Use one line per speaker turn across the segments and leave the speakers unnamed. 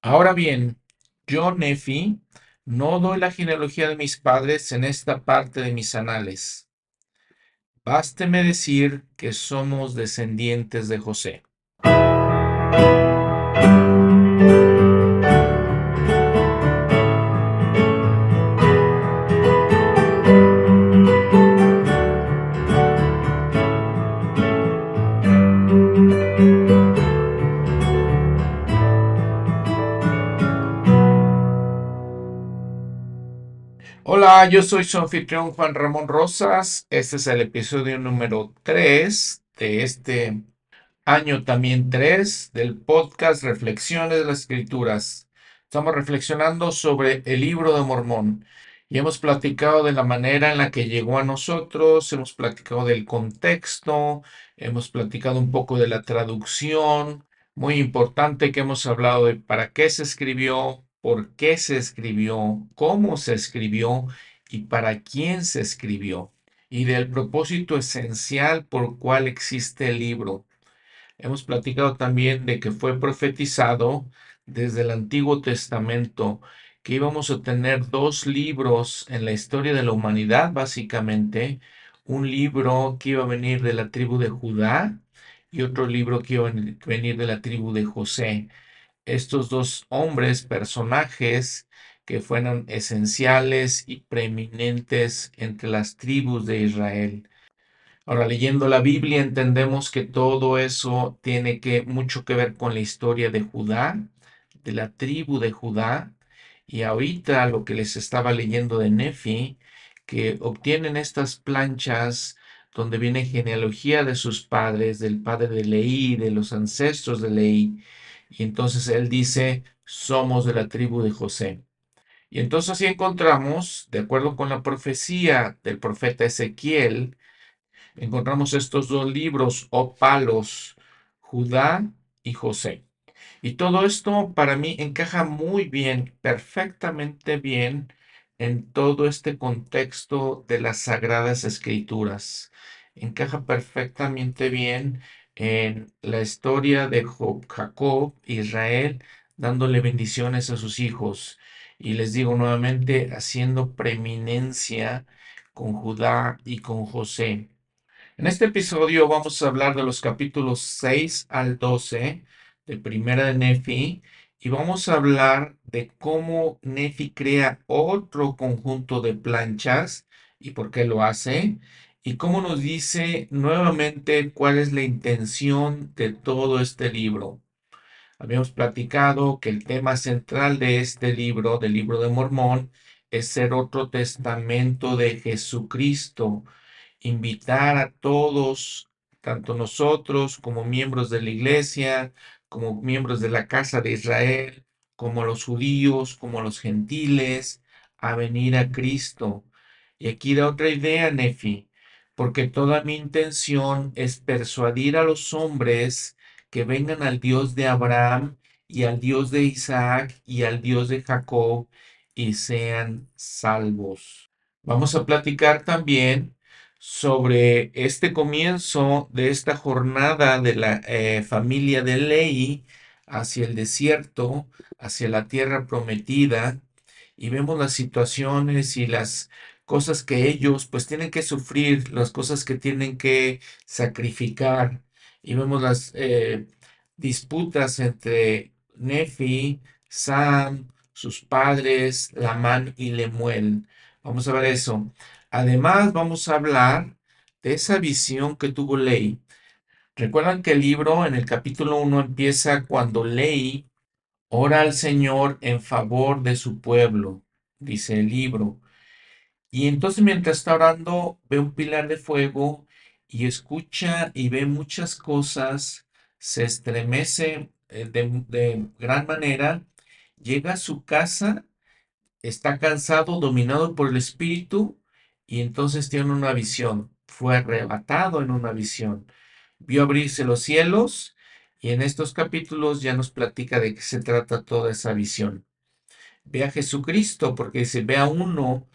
Ahora bien, yo, Nefi, no doy la genealogía de mis padres en esta parte de mis anales. Básteme decir que somos descendientes de José. Yo soy su anfitrión Juan Ramón Rosas. Este es el episodio número 3 de este año también 3 del podcast Reflexiones de las Escrituras. Estamos reflexionando sobre el libro de Mormón y hemos platicado de la manera en la que llegó a nosotros, hemos platicado del contexto, hemos platicado un poco de la traducción, muy importante que hemos hablado de para qué se escribió, por qué se escribió, cómo se escribió y para quién se escribió, y del propósito esencial por cual existe el libro. Hemos platicado también de que fue profetizado desde el Antiguo Testamento que íbamos a tener dos libros en la historia de la humanidad, básicamente, un libro que iba a venir de la tribu de Judá y otro libro que iba a venir de la tribu de José estos dos hombres, personajes que fueron esenciales y preeminentes entre las tribus de Israel. Ahora, leyendo la Biblia, entendemos que todo eso tiene que, mucho que ver con la historia de Judá, de la tribu de Judá, y ahorita lo que les estaba leyendo de Nefi, que obtienen estas planchas donde viene genealogía de sus padres, del padre de Leí, de los ancestros de Leí, y entonces él dice, somos de la tribu de José. Y entonces así encontramos, de acuerdo con la profecía del profeta Ezequiel, encontramos estos dos libros o palos, Judá y José. Y todo esto para mí encaja muy bien, perfectamente bien en todo este contexto de las sagradas escrituras. Encaja perfectamente bien en la historia de Jacob, Israel, dándole bendiciones a sus hijos. Y les digo nuevamente, haciendo preeminencia con Judá y con José. En este episodio vamos a hablar de los capítulos 6 al 12 de Primera de Nefi y vamos a hablar de cómo Nefi crea otro conjunto de planchas y por qué lo hace y cómo nos dice nuevamente cuál es la intención de todo este libro. Habíamos platicado que el tema central de este libro, del libro de Mormón, es ser otro testamento de Jesucristo, invitar a todos, tanto nosotros como miembros de la iglesia, como miembros de la casa de Israel, como los judíos, como los gentiles, a venir a Cristo. Y aquí da otra idea, Nefi porque toda mi intención es persuadir a los hombres que vengan al Dios de Abraham y al Dios de Isaac y al Dios de Jacob y sean salvos. Vamos a platicar también sobre este comienzo de esta jornada de la eh, familia de Ley hacia el desierto, hacia la tierra prometida, y vemos las situaciones y las cosas que ellos pues tienen que sufrir, las cosas que tienen que sacrificar. Y vemos las eh, disputas entre Nefi, Sam, sus padres, Lamán y Lemuel. Vamos a ver eso. Además, vamos a hablar de esa visión que tuvo Ley. Recuerdan que el libro en el capítulo 1 empieza cuando Ley ora al Señor en favor de su pueblo, dice el libro. Y entonces mientras está orando, ve un pilar de fuego y escucha y ve muchas cosas, se estremece eh, de, gran manera, llega a su casa, está cansado, dominado por el espíritu, y entonces tiene una visión, fue arrebatado en una visión, vio abrirse los cielos, y en estos capítulos ya nos platica de qué se trata toda esa visión. Ve a Jesucristo, porque dice, ve a uno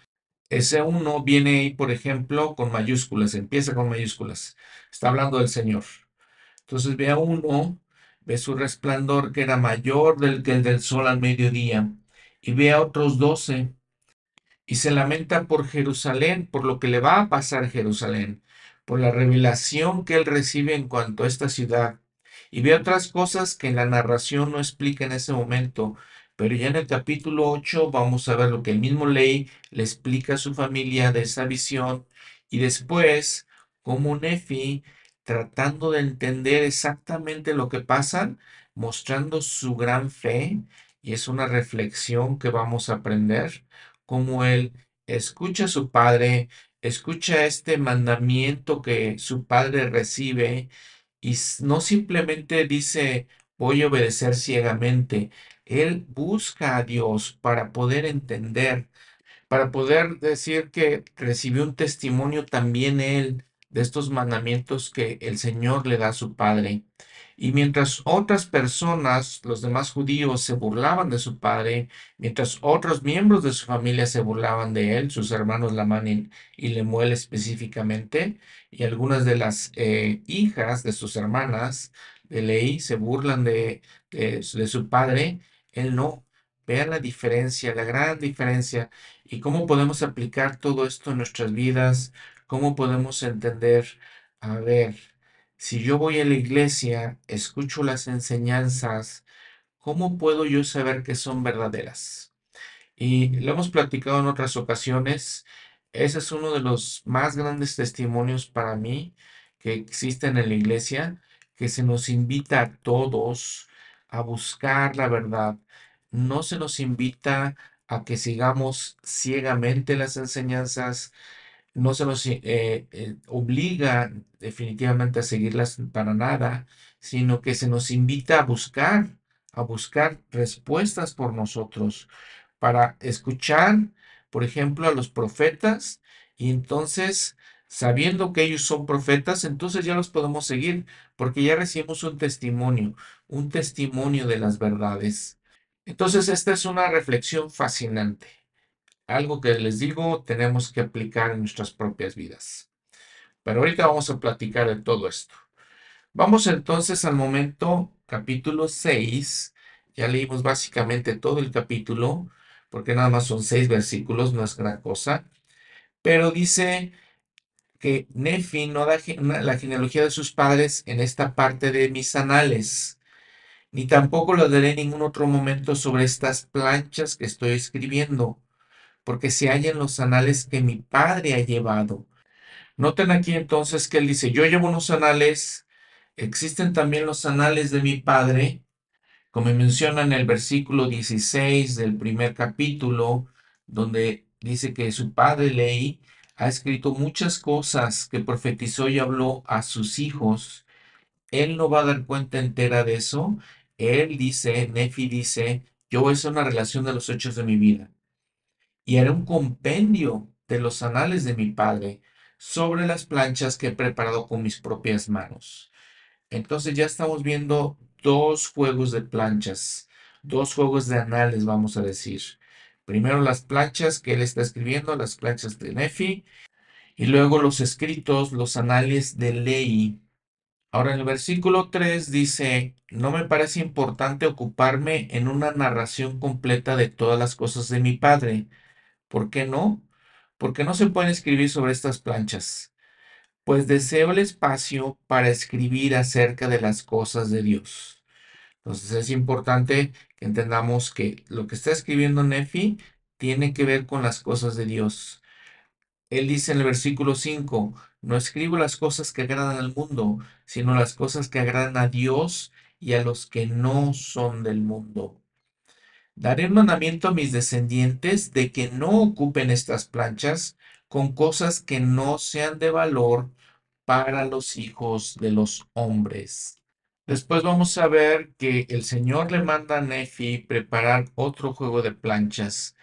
ese uno viene ahí, por ejemplo, con mayúsculas, empieza con mayúsculas. Está hablando del Señor. Entonces ve a uno ve su resplandor que era mayor del que el del sol al mediodía, y ve a otros doce, y se lamenta por Jerusalén, por lo que le va a pasar a Jerusalén, por la revelación que él recibe en cuanto a esta ciudad, y ve otras cosas que en la narración no explica en ese momento, pero ya en el capítulo 8 vamos a ver lo que el mismo Ley le explica a su familia de esa visión, y después cómo Nefi tratando de entender exactamente lo que pasa, mostrando su gran fe, y es una reflexión que vamos a aprender, cómo él escucha a su padre, escucha este mandamiento que su padre recibe, y no simplemente dice, voy a obedecer ciegamente, él busca a Dios para poder entender, para poder decir que recibió un testimonio también él de estos mandamientos que el Señor le da a su padre. Y mientras otras personas, los demás judíos, se burlaban de su padre, mientras otros miembros de su familia se burlaban de él, sus hermanos Lamán y Lemuel específicamente, y algunas de las eh, hijas de sus hermanas de Leí se burlan de, de su padre, él no. Vean la diferencia, la gran diferencia, y cómo podemos aplicar todo esto en nuestras vidas, ¿Cómo podemos entender? A ver, si yo voy a la iglesia, escucho las enseñanzas, ¿cómo puedo yo saber que son verdaderas? Y lo hemos platicado en otras ocasiones. Ese es uno de los más grandes testimonios para mí que existen en la iglesia, que se nos invita a todos a buscar la verdad. No se nos invita a que sigamos ciegamente las enseñanzas, no se nos eh, eh, obliga definitivamente a seguirlas para nada, sino que se nos invita a buscar, a buscar respuestas por nosotros, para escuchar, por ejemplo, a los profetas y entonces, sabiendo que ellos son profetas, entonces ya los podemos seguir, porque ya recibimos un testimonio, un testimonio de las verdades. Entonces, esta es una reflexión fascinante algo que les digo tenemos que aplicar en nuestras propias vidas. Pero ahorita vamos a platicar de todo esto. Vamos entonces al momento capítulo 6. Ya leímos básicamente todo el capítulo, porque nada más son seis versículos, no es gran cosa. Pero dice que Nefi no da la genealogía de sus padres en esta parte de mis anales, ni tampoco lo daré en ningún otro momento sobre estas planchas que estoy escribiendo porque se hallan los anales que mi padre ha llevado. Noten aquí entonces que él dice, yo llevo unos anales, existen también los anales de mi padre, como menciona en el versículo 16 del primer capítulo, donde dice que su padre Ley ha escrito muchas cosas que profetizó y habló a sus hijos. Él no va a dar cuenta entera de eso. Él dice, Nefi dice, yo voy a hacer una relación de los hechos de mi vida y haré un compendio de los anales de mi padre sobre las planchas que he preparado con mis propias manos. Entonces ya estamos viendo dos juegos de planchas, dos juegos de anales, vamos a decir. Primero las planchas que él está escribiendo, las planchas de Nefi, y luego los escritos, los anales de ley. Ahora en el versículo 3 dice, no me parece importante ocuparme en una narración completa de todas las cosas de mi padre, ¿Por qué no? Porque no se pueden escribir sobre estas planchas. Pues deseo el espacio para escribir acerca de las cosas de Dios. Entonces es importante que entendamos que lo que está escribiendo Nefi tiene que ver con las cosas de Dios. Él dice en el versículo 5, no escribo las cosas que agradan al mundo, sino las cosas que agradan a Dios y a los que no son del mundo. Daré mandamiento a mis descendientes de que no ocupen estas planchas con cosas que no sean de valor para los hijos de los hombres. Después vamos a ver que el Señor le manda a Nefi preparar otro juego de planchas.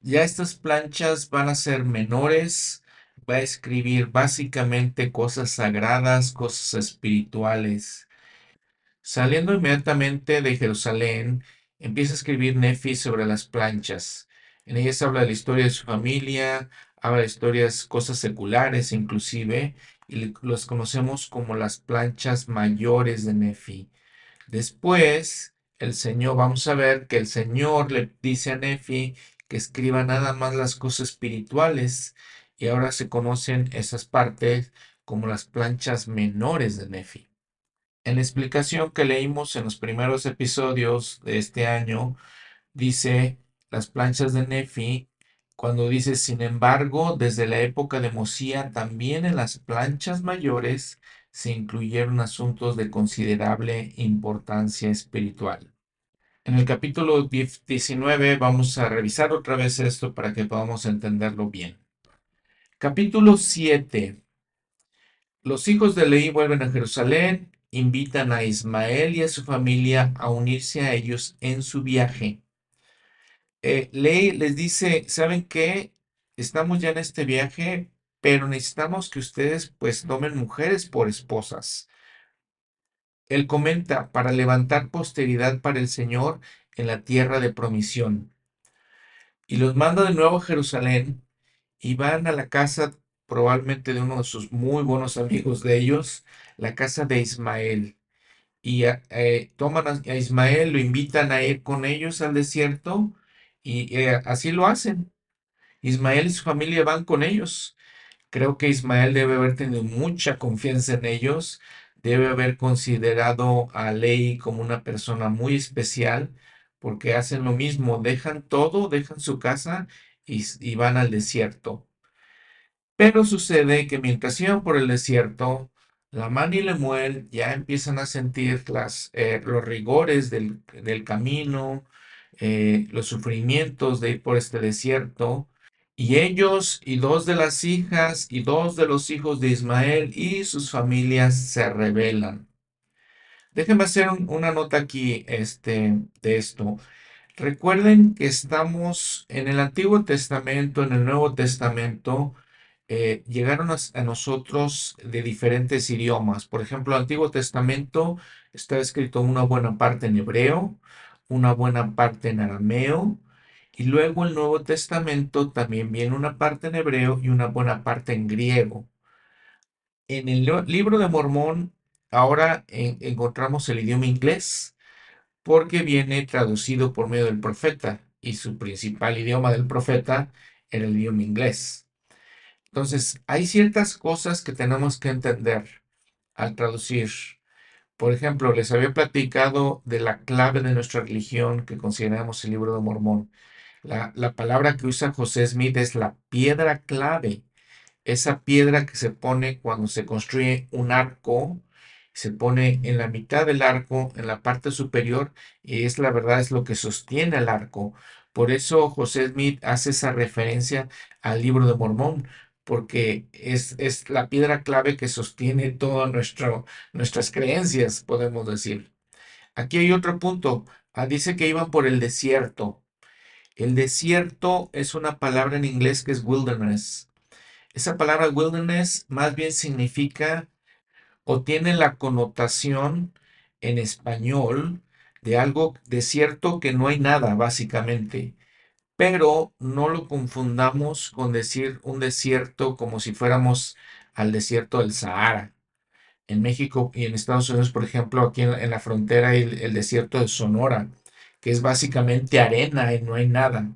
Ya estas planchas van a ser menores, va a escribir básicamente cosas sagradas, cosas espirituales. Saliendo inmediatamente de Jerusalén, empieza a escribir Nefi sobre las planchas. En ellas habla de la historia de su familia, habla de historias, cosas seculares inclusive, y los conocemos como las planchas mayores de Nefi. Después, el Señor, vamos a ver que el Señor le dice a Nefi que escriba nada más las cosas espirituales y ahora se conocen esas partes como las planchas menores de Nefi. En la explicación que leímos en los primeros episodios de este año, dice las planchas de Nefi, cuando dice, sin embargo, desde la época de Mosía, también en las planchas mayores se incluyeron asuntos de considerable importancia espiritual. En el capítulo 19 vamos a revisar otra vez esto para que podamos entenderlo bien. Capítulo 7. Los hijos de Leí vuelven a Jerusalén, invitan a Ismael y a su familia a unirse a ellos en su viaje. Eh, Leí les dice, ¿saben qué? Estamos ya en este viaje, pero necesitamos que ustedes pues tomen mujeres por esposas. Él comenta, para levantar posteridad para el Señor en la tierra de promisión. Y los manda de nuevo a Jerusalén y van a la casa probablemente de uno de sus muy buenos amigos de ellos, la casa de Ismael. Y eh, toman a, Ismael, lo invitan a ir con ellos al desierto y eh, así lo hacen. Ismael y su familia van con ellos. Creo que Ismael debe haber tenido mucha confianza en ellos, debe haber considerado a Ley como una persona muy especial, porque hacen lo mismo, dejan todo, dejan su casa y, van al desierto. Pero sucede que mientras iban por el desierto, Lamán y Lemuel ya empiezan a sentir las, eh, los rigores del, camino, eh, los sufrimientos de ir por este desierto, y ellos y dos de las hijas y dos de los hijos de Ismael y sus familias se rebelan. Déjenme hacer una nota aquí este, de esto. Recuerden que estamos en el Antiguo Testamento, en el Nuevo Testamento, eh, llegaron a, nosotros de diferentes idiomas. Por ejemplo, el Antiguo Testamento está escrito una buena parte en hebreo, una buena parte en arameo, y luego el Nuevo Testamento también viene una parte en hebreo y una buena parte en griego. En el libro de Mormón ahora encontramos el idioma inglés porque viene traducido por medio del profeta y su principal idioma del profeta era el idioma inglés. Entonces, hay ciertas cosas que tenemos que entender al traducir. Por ejemplo, les había platicado de la clave de nuestra religión que consideramos el libro de Mormón. La, palabra que usa José Smith es la piedra clave. Esa piedra que se pone cuando se construye un arco, se pone en la mitad del arco, en la parte superior, y es la verdad, es lo que sostiene el arco. Por eso José Smith hace esa referencia al libro de Mormón, porque es, es la piedra clave que sostiene todas nuestras creencias, podemos decir. Aquí hay otro punto. Ah, dice que iban por el desierto. El desierto es una palabra en inglés que es wilderness. Esa palabra wilderness más bien significa o tiene la connotación en español de algo desierto que no hay nada, básicamente. Pero no lo confundamos con decir un desierto como si fuéramos al desierto del Sahara. En México y en Estados Unidos, por ejemplo, aquí en, la frontera hay el desierto de Sonora que es básicamente arena y no hay nada.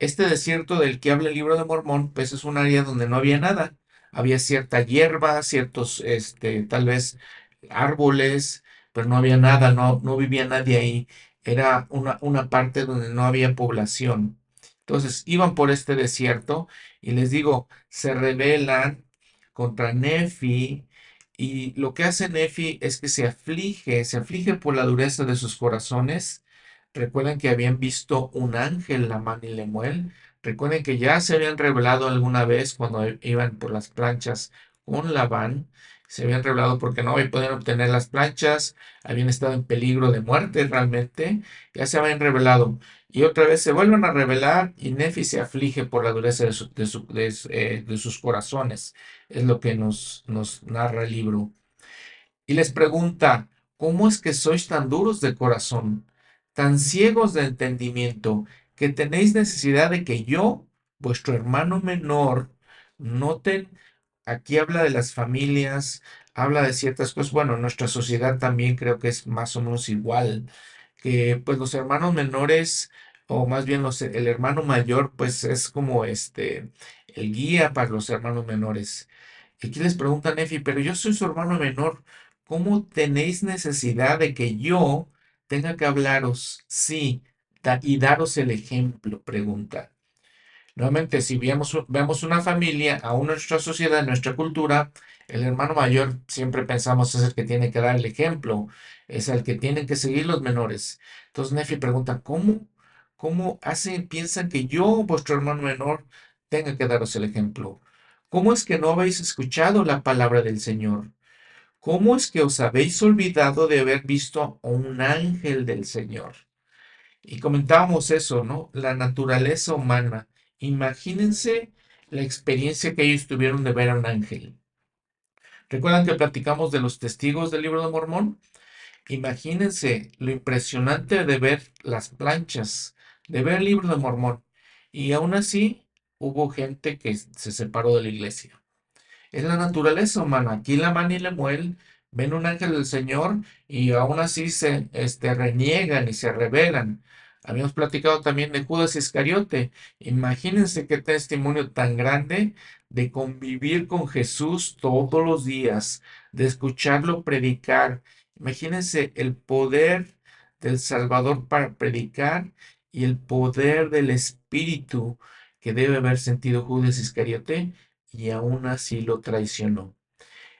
Este desierto del que habla el libro de Mormón, pues es un área donde no había nada. Había cierta hierba, ciertos, este, tal vez árboles, pero no había nada, no, no vivía nadie ahí. Era una, una parte donde no había población. Entonces iban por este desierto y les digo, se rebelan contra Nefi y lo que hace Nefi es que se aflige, se aflige por la dureza de sus corazones Recuerden que habían visto un ángel, Lamán y Lemuel. Recuerden que ya se habían revelado alguna vez cuando iban por las planchas con Labán. Se habían revelado porque no podían obtener las planchas, habían estado en peligro de muerte realmente, ya se habían revelado. Y otra vez se vuelven a revelar y Nefi se aflige por la dureza de, eh, de sus corazones. Es lo que nos, nos narra el libro. Y les pregunta, ¿cómo es que sois tan duros de corazón? tan ciegos de entendimiento, que tenéis necesidad de que yo, vuestro hermano menor, noten, aquí habla de las familias, habla de ciertas cosas. Bueno, nuestra sociedad también creo que es más o menos igual, que pues los hermanos menores, o más bien el hermano mayor, pues es como este, el guía para los hermanos menores. Aquí les pregunta Nefi, pero yo soy su hermano menor, ¿cómo tenéis necesidad de que yo tenga que hablaros? Sí, y daros el ejemplo, pregunta. Nuevamente, si vemos, vemos una familia, aún nuestra sociedad, nuestra cultura, el hermano mayor siempre pensamos es el que tiene que dar el ejemplo, es el que tienen que seguir los menores. Entonces Nefi pregunta, ¿cómo, cómo hacen, piensan que yo, vuestro hermano menor, tenga que daros el ejemplo? ¿Cómo es que no habéis escuchado la palabra del Señor? ¿Cómo es que os habéis olvidado de haber visto a un ángel del Señor? Y comentábamos eso, ¿no? La naturaleza humana. Imagínense la experiencia que ellos tuvieron de ver a un ángel. ¿Recuerdan que platicamos de los testigos del libro de Mormón? Imagínense lo impresionante de ver las planchas, de ver el libro de Mormón. Y aún así hubo gente que se separó de la iglesia. Es la naturaleza humana. Aquí la man y Lemuel ven un ángel del Señor y aún así se este, reniegan y se rebelan. Habíamos platicado también de Judas Iscariote. Imagínense qué testimonio tan grande de convivir con Jesús todos los días, de escucharlo predicar. Imagínense el poder del Salvador para predicar y el poder del Espíritu que debe haber sentido Judas Iscariote y aún así lo traicionó.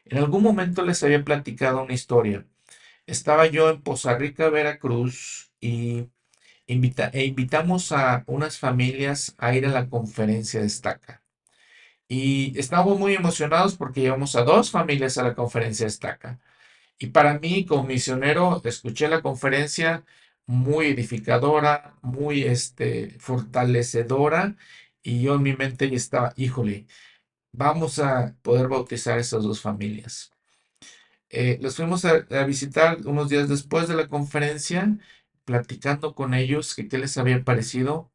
En algún momento les había platicado una historia. Estaba yo en Poza Rica, Veracruz, y e invitamos a unas familias a ir a la conferencia de Estaca. Y estábamos muy emocionados porque llevamos a dos familias a la conferencia Estaca. Y para mí, como misionero, escuché la conferencia muy edificadora, muy este, fortalecedora. Y yo en mi mente ya estaba, híjole, vamos a poder bautizar a esas dos familias. Eh, los fuimos a, visitar unos días después de la conferencia platicando con ellos que qué les había parecido.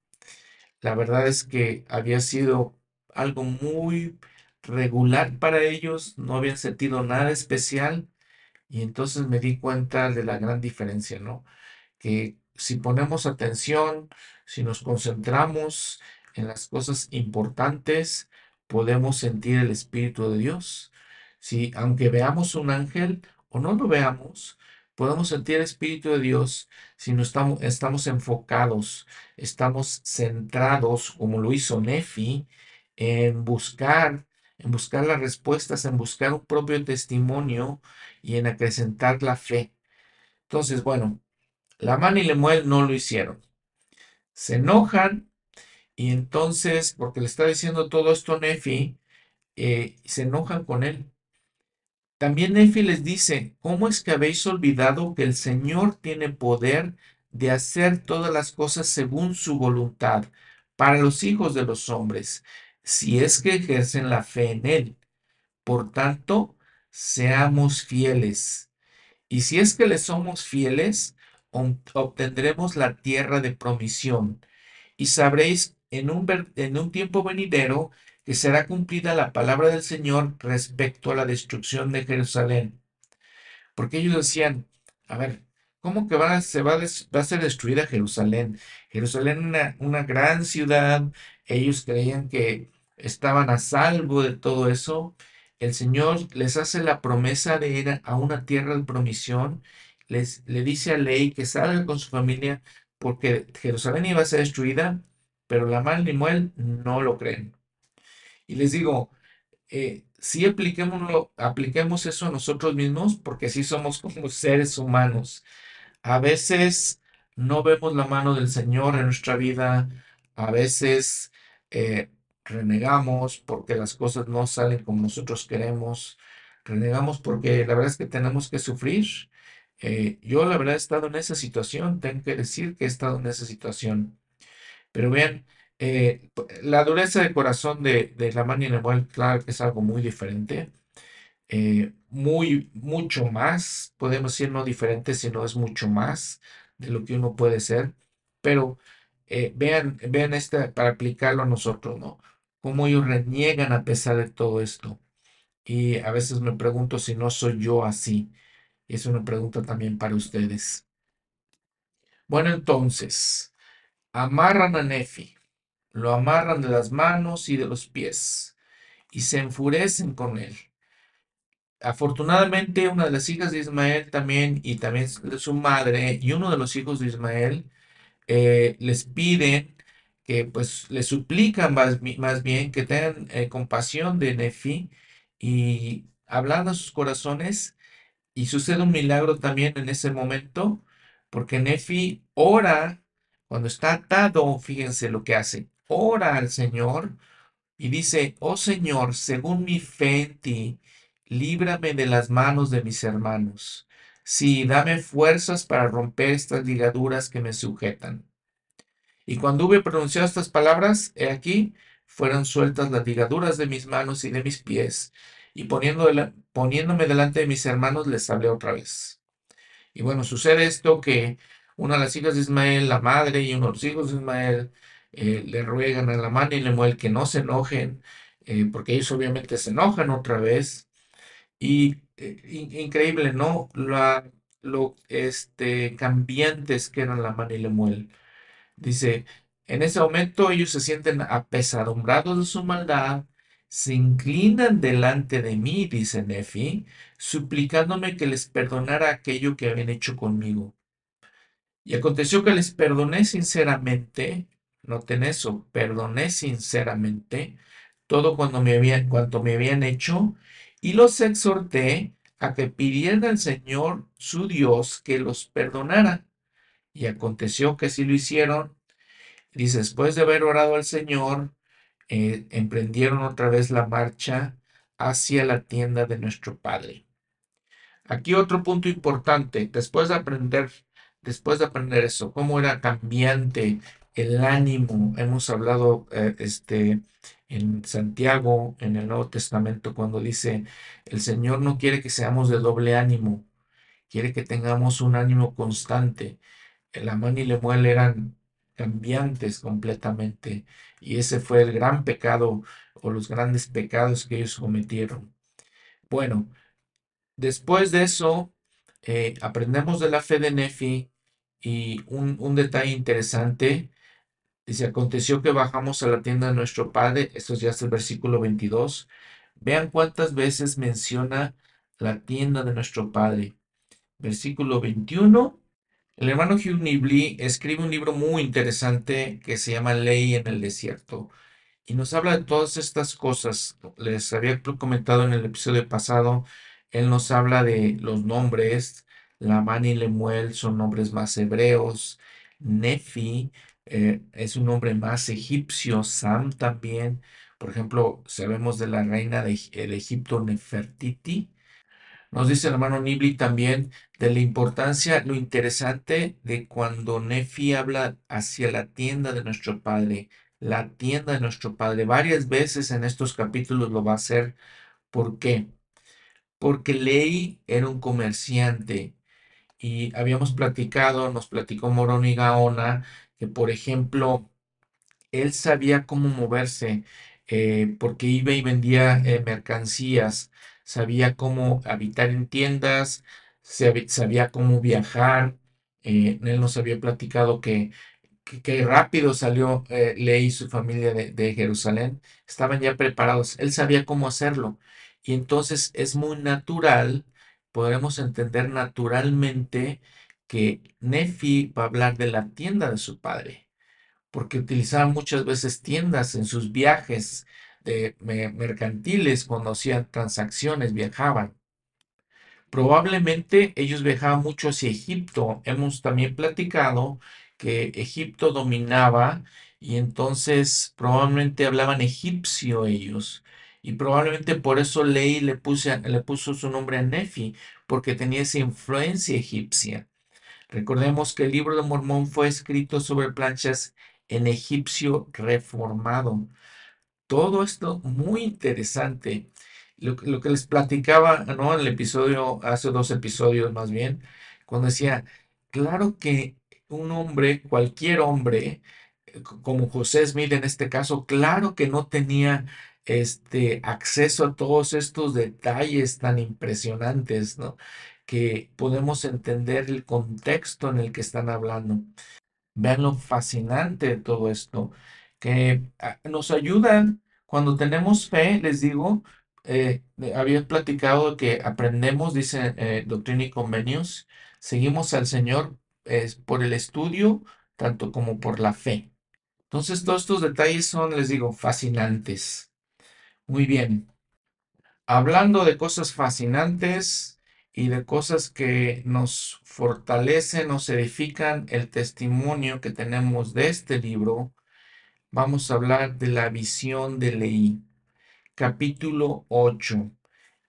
La verdad es que había sido algo muy regular para ellos, no habían sentido nada especial y entonces me di cuenta de la gran diferencia, ¿no? Que si ponemos atención, si nos concentramos en las cosas importantes, podemos sentir el Espíritu de Dios. Si aunque veamos un ángel o no lo veamos, Podemos sentir el Espíritu de Dios si no estamos, estamos enfocados, estamos centrados, como lo hizo Nefi, en buscar, en buscar las respuestas, en buscar un propio testimonio y en acrecentar la fe. Entonces, bueno, Lamán y Lemuel no lo hicieron. Se enojan y entonces, porque le está diciendo todo esto Nefi, eh, se enojan con él. También Nefi les dice, ¿cómo es que habéis olvidado que el Señor tiene poder de hacer todas las cosas según su voluntad para los hijos de los hombres, si es que ejercen la fe en Él? Por tanto, seamos fieles. Y si es que le somos fieles, obtendremos la tierra de promisión. Y sabréis en un, en un tiempo venidero que será cumplida la palabra del Señor respecto a la destrucción de Jerusalén. Porque ellos decían, a ver, ¿cómo que va, se va, a ser destruida Jerusalén? Jerusalén una, una gran ciudad, ellos creían que estaban a salvo de todo eso. El Señor les hace la promesa de ir a una tierra de promisión, les, le dice a Ley que salga con su familia porque Jerusalén iba a ser destruida, pero la mal ni Muel no lo creen. Y les digo, eh, sí apliquemos eso a nosotros mismos, porque sí somos como seres humanos. A veces no vemos la mano del Señor en nuestra vida, a veces eh, renegamos porque las cosas no salen como nosotros queremos, renegamos porque la verdad es que tenemos que sufrir. Eh, yo la verdad he estado en esa situación, tengo que decir que he estado en esa situación. Pero vean, eh, la dureza de corazón de, de la y Lemuel, claro que es algo muy diferente, eh, muy, mucho más, podemos decir no diferente, sino es mucho más de lo que uno puede ser, pero eh, vean, vean para aplicarlo a nosotros, ¿no? Cómo ellos reniegan a pesar de todo esto. Y a veces me pregunto si no soy yo así. Y es una pregunta también para ustedes. Bueno, entonces, amarran a Nefi, lo amarran de las manos y de los pies y se enfurecen con él. Afortunadamente, una de las hijas de Ismael también, y también su madre, y uno de los hijos de Ismael, eh, les piden que, pues, les suplican más, más bien que tengan eh, compasión de Nefi y hablan a sus corazones. Y sucede un milagro también en ese momento, porque Nefi ora cuando está atado, fíjense lo que hace, ora al Señor y dice, oh Señor, según mi fe en ti, líbrame de las manos de mis hermanos. Sí, dame fuerzas para romper estas ligaduras que me sujetan. Y cuando hube pronunciado estas palabras, he aquí, fueron sueltas las ligaduras de mis manos y de mis pies, y poniéndome delante de mis hermanos les hablé otra vez. Y bueno, sucede esto que una de las hijas de Ismael, la madre y uno de los hijos de Ismael, eh, le ruegan a la mano y Lemuel que no se enojen, eh, porque ellos obviamente se enojan otra vez. Y eh, increíble, ¿no? La, lo este, cambiantes que eran la mano y Lemuel. Dice, en ese momento ellos se sienten apesadumbrados de su maldad, se inclinan delante de mí, dice Nefi, suplicándome que les perdonara aquello que habían hecho conmigo. Y aconteció que les perdoné sinceramente, noten eso, perdoné sinceramente todo cuando me habían, cuanto me habían hecho y los exhorté a que pidieran al Señor su Dios que los perdonara. Y aconteció que si lo hicieron, dice, después de haber orado al Señor, eh, emprendieron otra vez la marcha hacia la tienda de nuestro Padre. Aquí otro punto importante, después de aprender, después de aprender eso, cómo era cambiante el ánimo. Hemos hablado eh, este, en Santiago, en el Nuevo Testamento, cuando dice, el Señor no quiere que seamos de doble ánimo, quiere que tengamos un ánimo constante. El Amán y Lemuel eran cambiantes completamente. Y ese fue el gran pecado o los grandes pecados que ellos cometieron. Bueno, después de eso, eh, aprendemos de la fe de Nefi y un, un detalle interesante. Dice, aconteció que bajamos a la tienda de nuestro padre, esto ya es el versículo 22. Vean cuántas veces menciona la tienda de nuestro padre. Versículo 21 el hermano Hugh Nibley escribe un libro muy interesante que se llama Ley en el Desierto y nos habla de todas estas cosas. Les había comentado en el episodio pasado, él nos habla de los nombres. Lamán y Lemuel son nombres más hebreos. Nefi eh, es un nombre más egipcio. Sam también. Por ejemplo, sabemos de la reina de, de Egipto, Nefertiti. Nos dice el hermano Nibli también de la importancia, lo interesante de cuando Nefi habla hacia la tienda de nuestro Padre, la tienda de nuestro Padre. Varias veces en estos capítulos lo va a hacer. ¿Por qué? Porque Ley era un comerciante y habíamos platicado, nos platicó Morón y Gaona, por ejemplo, él sabía cómo moverse eh, porque iba y vendía eh, mercancías sabía cómo habitar en tiendas, sabía cómo viajar. Eh, él nos había platicado que, que, rápido salió Ley y su familia de, de, Jerusalén. Estaban ya preparados. Él sabía cómo hacerlo. Y entonces es muy natural, podemos entender naturalmente que Nefi va a hablar de la tienda de su padre, porque utilizaba muchas veces tiendas en sus viajes de mercantiles cuando hacían transacciones, viajaban. Probablemente ellos viajaban mucho hacia Egipto. Hemos también platicado que Egipto dominaba y entonces probablemente hablaban egipcio ellos. Y probablemente por eso Ley le, le puso su nombre a Nefi, porque tenía esa influencia egipcia. Recordemos que el libro de Mormón fue escrito sobre planchas en egipcio reformado todo esto muy interesante. Lo, que les platicaba, ¿no? En el episodio, hace dos episodios más bien, cuando decía, claro que un hombre, cualquier hombre, eh, como José Smith en este caso, claro que no tenía este acceso a todos estos detalles tan impresionantes, ¿no? Que podemos entender el contexto en el que están hablando. Vean lo fascinante de todo esto, que ah, nos ayudan cuando tenemos fe, les digo, eh, había platicado que aprendemos, dice eh, Doctrina y Convenios, seguimos al Señor por el estudio, tanto como por la fe. Entonces, todos estos detalles son, les digo, fascinantes. Muy bien. Hablando de cosas fascinantes y de cosas que nos fortalecen, nos edifican el testimonio que tenemos de este libro, vamos a hablar de la visión de Leí, capítulo 8.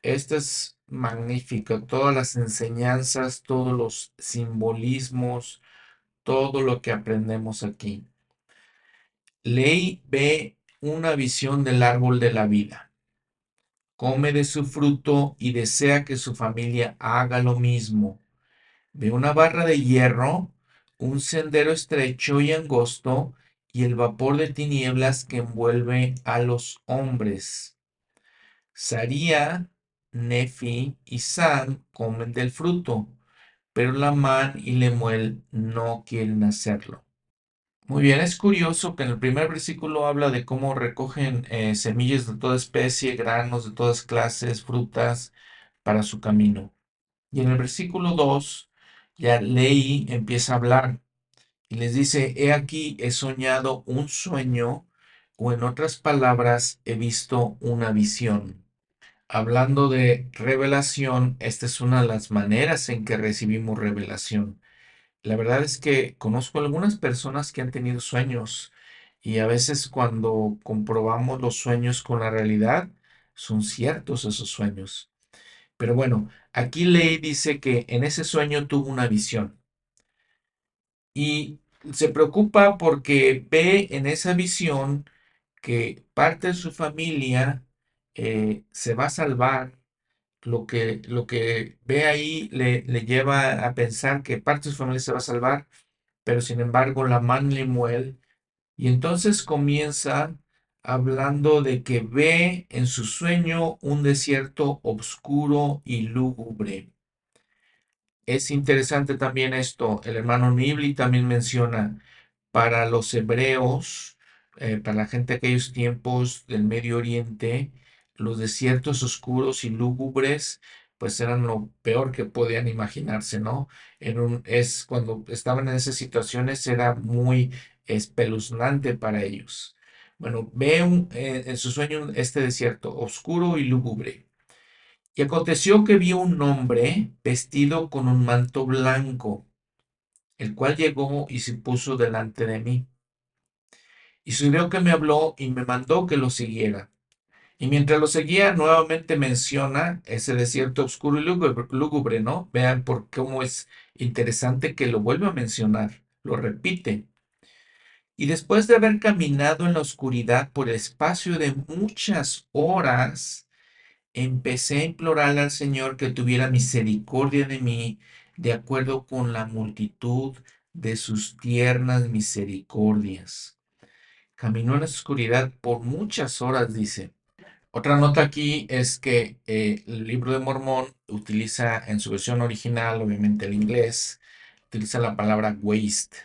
Esta es magnífico, todas las enseñanzas, todos los simbolismos, todo lo que aprendemos aquí. Ley ve una visión del árbol de la vida. Come de su fruto y desea que su familia haga lo mismo. Ve una barra de hierro, un sendero estrecho y angosto y el vapor de tinieblas que envuelve a los hombres. Saría, Nefi y San comen del fruto, pero Lamán y Lemuel no quieren hacerlo. Muy bien, es curioso que en el primer versículo habla de cómo recogen eh, semillas de toda especie, granos de todas clases, frutas para su camino. Y en el versículo 2, ya Leí empieza a hablar y les dice, he aquí, he soñado un sueño, o en otras palabras, he visto una visión. Hablando de revelación, esta es una de las maneras en que recibimos revelación. La verdad es que conozco algunas personas que han tenido sueños y a veces cuando comprobamos los sueños con la realidad, son ciertos esos sueños. Pero bueno, aquí Ley dice que en ese sueño tuvo una visión y se preocupa porque ve en esa visión que parte de su familia eh, se va a salvar lo que, lo que ve ahí le, lleva a pensar que parte de su familia se va a salvar, pero sin embargo la man le muere. Y entonces comienza hablando de que ve en su sueño un desierto oscuro y lúgubre. Es interesante también esto, el hermano Nibli también menciona, para los hebreos, eh, para la gente de aquellos tiempos del Medio Oriente, los desiertos oscuros y lúgubres, pues eran lo peor que podían imaginarse, ¿no? En un, es cuando estaban en esas situaciones era muy espeluznante para ellos. Bueno, ve eh, en su sueño este desierto oscuro y lúgubre. Y aconteció que vio un hombre vestido con un manto blanco, el cual llegó y se puso delante de mí. Y sucedió que me habló y me mandó que lo siguiera. Y mientras lo seguía, nuevamente menciona ese desierto oscuro y lúgubre, ¿no? Vean por cómo es interesante que lo vuelva a mencionar, lo repite. Y después de haber caminado en la oscuridad por el espacio de muchas horas, empecé a implorar al Señor que tuviera misericordia de mí, de acuerdo con la multitud de sus tiernas misericordias. Caminó en la oscuridad por muchas horas, dice. Otra nota aquí es que eh, el libro de Mormón utiliza en su versión original, obviamente el inglés, utiliza la palabra waste.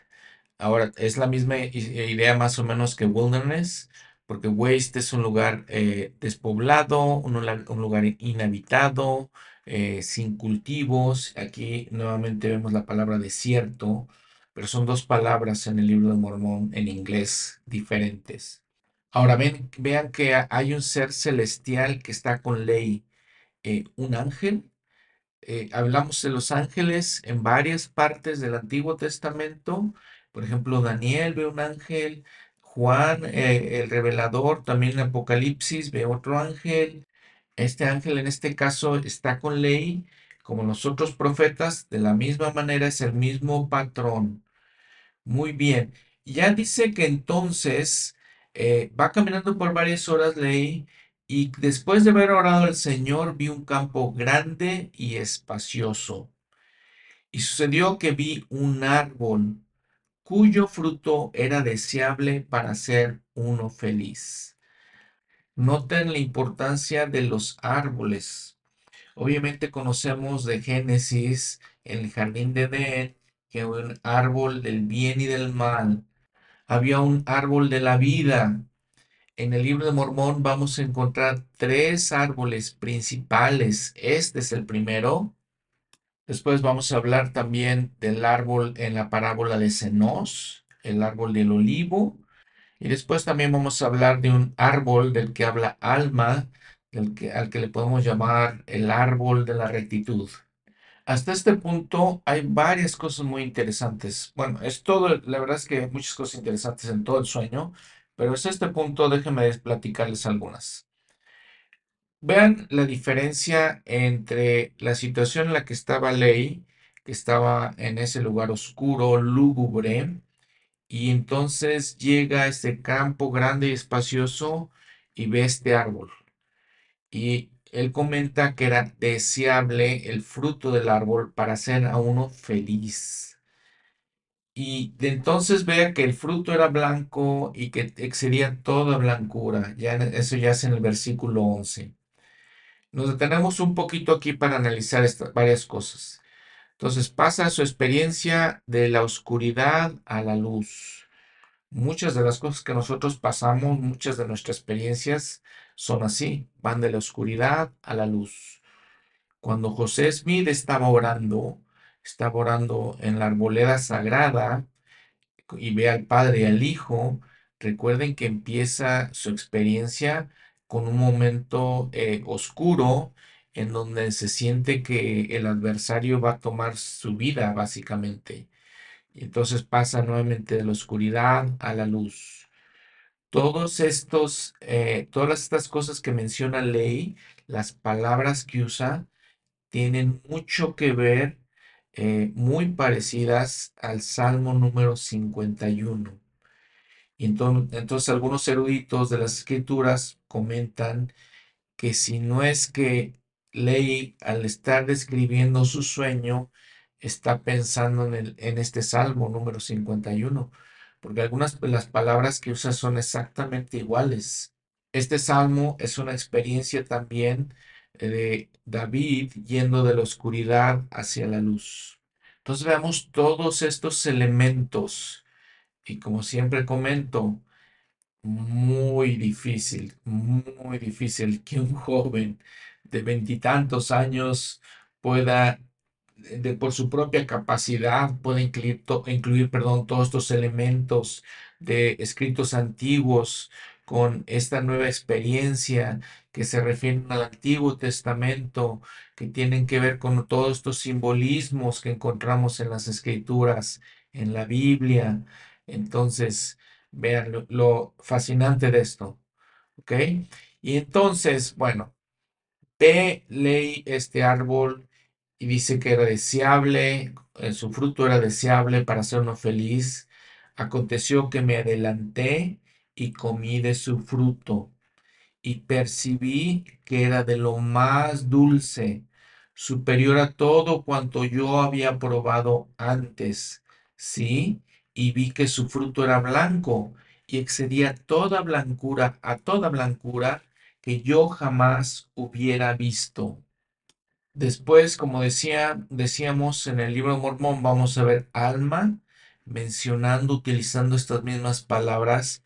Ahora, es la misma idea más o menos que wilderness, porque waste es un lugar eh, despoblado, un, lugar inhabitado, eh, sin cultivos. Aquí nuevamente vemos la palabra desierto, pero son dos palabras en el libro de Mormón en inglés diferentes. Ahora ven, vean que hay un ser celestial que está con ley, eh, un ángel. Eh, hablamos de los ángeles en varias partes del Antiguo Testamento. Por ejemplo, Daniel ve un ángel, Juan, eh, el revelador, también en Apocalipsis ve otro ángel. Este ángel en este caso está con ley, como los otros profetas, de la misma manera es el mismo patrón. Muy bien. Ya dice que entonces eh, va caminando por varias horas, leí, y después de haber orado al Señor, vi un campo grande y espacioso. Y sucedió que vi un árbol cuyo fruto era deseable para ser uno feliz. Noten la importancia de los árboles. Obviamente conocemos de Génesis, el jardín de Edén, que un árbol del bien y del mal. Había un árbol de la vida. En el libro de Mormón vamos a encontrar tres árboles principales. Este es el primero. Después vamos a hablar también del árbol en la parábola de Zenos, el árbol del olivo. Y después también vamos a hablar de un árbol del que habla Alma, del que, al que le podemos llamar el árbol de la rectitud. Hasta este punto hay varias cosas muy interesantes. Bueno, es todo, la verdad es que hay muchas cosas interesantes en todo el sueño, pero hasta este punto déjenme platicarles algunas. Vean la diferencia entre la situación en la que estaba Ley, que estaba en ese lugar oscuro, lúgubre, y entonces llega a este campo grande y espacioso y ve este árbol. Y él comenta que era deseable el fruto del árbol para hacer a uno feliz. Y de entonces vea que el fruto era blanco y que excedía toda blancura. Ya eso ya es en el versículo 11. Nos detenemos un poquito aquí para analizar varias cosas. Entonces pasa su experiencia de la oscuridad a la luz. Muchas de las cosas que nosotros pasamos, muchas de nuestras experiencias son así, van de la oscuridad a la luz. Cuando José Smith estaba orando, estaba orando en la arboleda sagrada y ve al Padre y al Hijo, recuerden que empieza su experiencia con un momento eh, oscuro en donde se siente que el adversario va a tomar su vida, básicamente. Entonces pasa nuevamente de la oscuridad a la luz. Todos estos, eh, todas estas cosas que menciona Ley, las palabras que usa, tienen mucho que ver, eh, muy parecidas al Salmo número 51. Y entonces, entonces algunos eruditos de las escrituras comentan que si no es que Ley, al estar describiendo su sueño, está pensando en, el, en este Salmo número 51, porque algunas de las palabras que usa son exactamente iguales. Este salmo es una experiencia también de David yendo de la oscuridad hacia la luz. Entonces veamos todos estos elementos y como siempre comento, muy difícil, muy difícil que un joven de veintitantos años pueda de, por su propia capacidad puede incluir, incluir perdón, todos estos elementos de escritos antiguos con esta nueva experiencia que se refieren al Antiguo Testamento, que tienen que ver con todos estos simbolismos que encontramos en las escrituras, en la Biblia. Entonces, vean lo, lo fascinante de esto. ¿Ok? Y entonces, bueno, ve, leí este árbol y dice que era deseable, eh, su fruto era deseable para hacernos feliz. Aconteció que me adelanté y comí de su fruto y percibí que era de lo más dulce, superior a todo cuanto yo había probado antes. Sí, y vi que su fruto era blanco y excedía toda blancura, a toda blancura que yo jamás hubiera visto. Después, como decía, decíamos en el libro Mormón, vamos a ver alma mencionando, utilizando estas mismas palabras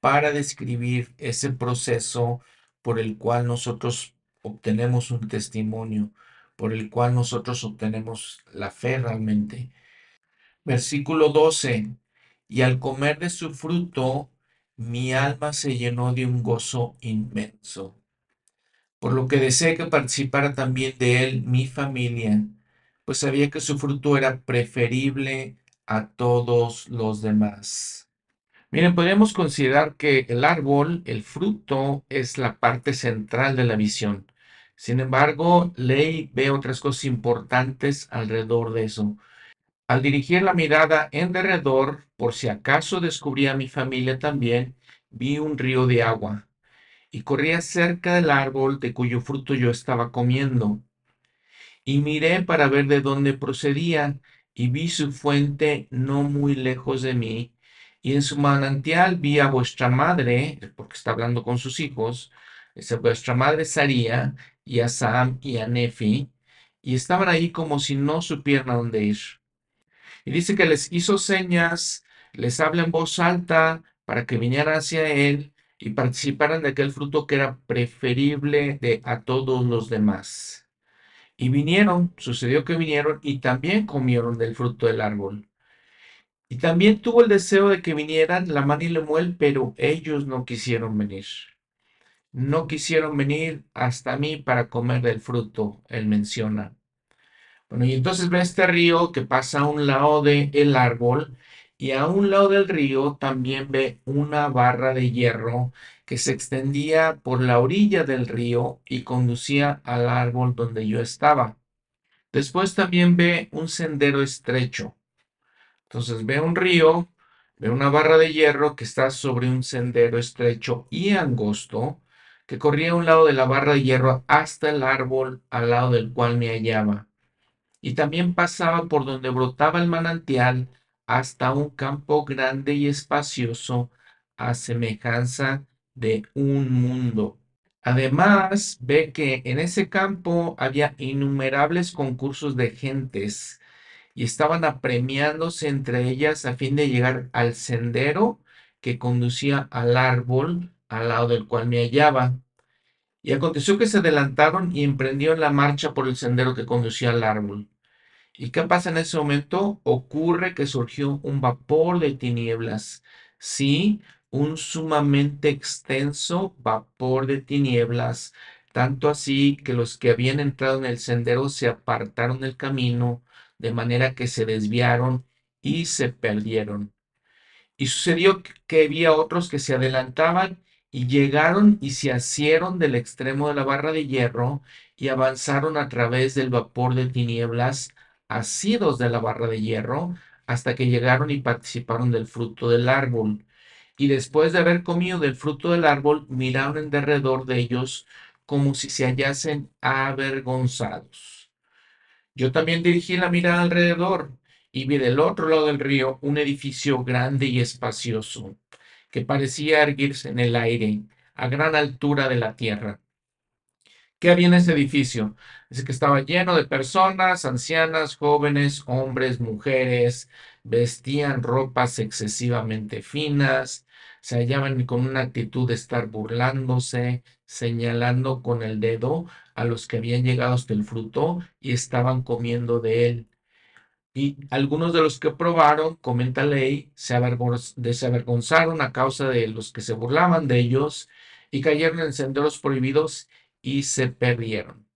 para describir ese proceso por el cual nosotros obtenemos un testimonio, por el cual nosotros obtenemos la fe realmente. Versículo 12. Y al comer de su fruto, mi alma se llenó de un gozo inmenso por lo que deseé que participara también de él mi familia, pues sabía que su fruto era preferible a todos los demás. Miren, podríamos considerar que el árbol, el fruto, es la parte central de la visión. Sin embargo, Ley ve otras cosas importantes alrededor de eso. Al dirigir la mirada en derredor, por si acaso descubría a mi familia también, vi un río de agua y corría cerca del árbol de cuyo fruto yo estaba comiendo. Y miré para ver de dónde procedía, y vi su fuente no muy lejos de mí, y en su manantial vi a vuestra madre, porque está hablando con sus hijos, Dice, vuestra madre Saría y a Sam y a Nefi, y estaban ahí como si no supieran a dónde ir. Y dice que les hizo señas, les habla en voz alta para que vinieran hacia él y participaran de aquel fruto que era preferible de a todos los demás. Y vinieron, sucedió que vinieron y también comieron del fruto del árbol. Y también tuvo el deseo de que vinieran la man y Lemuel, pero ellos no quisieron venir. No quisieron venir hasta mí para comer del fruto, él menciona. Bueno, y entonces ve este río que pasa a un lado del árbol y a un lado del río también ve una barra de hierro que se extendía por la orilla del río y conducía al árbol donde yo estaba. Después también ve un sendero estrecho. Entonces ve un río, ve una barra de hierro que está sobre un sendero estrecho y angosto que corría a un lado de la barra de hierro hasta el árbol al lado del cual me hallaba y también pasaba por donde brotaba el manantial hasta un campo grande y espacioso a semejanza de un mundo. Además, ve que en ese campo había innumerables concursos de gentes y estaban apremiándose entre ellas a fin de llegar al sendero que conducía al árbol al lado del cual me hallaba. Y aconteció que se adelantaron y emprendieron la marcha por el sendero que conducía al árbol. ¿Y qué pasa en ese momento? Ocurre que surgió un vapor de tinieblas. Sí, un sumamente extenso vapor de tinieblas, tanto así que los que habían entrado en el sendero se apartaron del camino, de manera que se desviaron y se perdieron. Y sucedió que había otros que se adelantaban y llegaron y se asieron del extremo de la barra de hierro y avanzaron a través del vapor de tinieblas, asidos de la barra de hierro, hasta que llegaron y participaron del fruto del árbol. Y después de haber comido del fruto del árbol, miraron en derredor de ellos como si se hallasen avergonzados. Yo también dirigí la mirada alrededor y vi del otro lado del río un edificio grande y espacioso que parecía erguirse en el aire a gran altura de la tierra. ¿Qué había en ese edificio? Dice que estaba lleno de personas, ancianas, jóvenes, hombres, mujeres, vestían ropas excesivamente finas, se hallaban con una actitud de estar burlándose, señalando con el dedo a los que habían llegado hasta el fruto y estaban comiendo de él. Y algunos de los que probaron, comenta ley, se, avergonzaron a causa de los que se burlaban de ellos y cayeron en senderos prohibidos y se perdieron.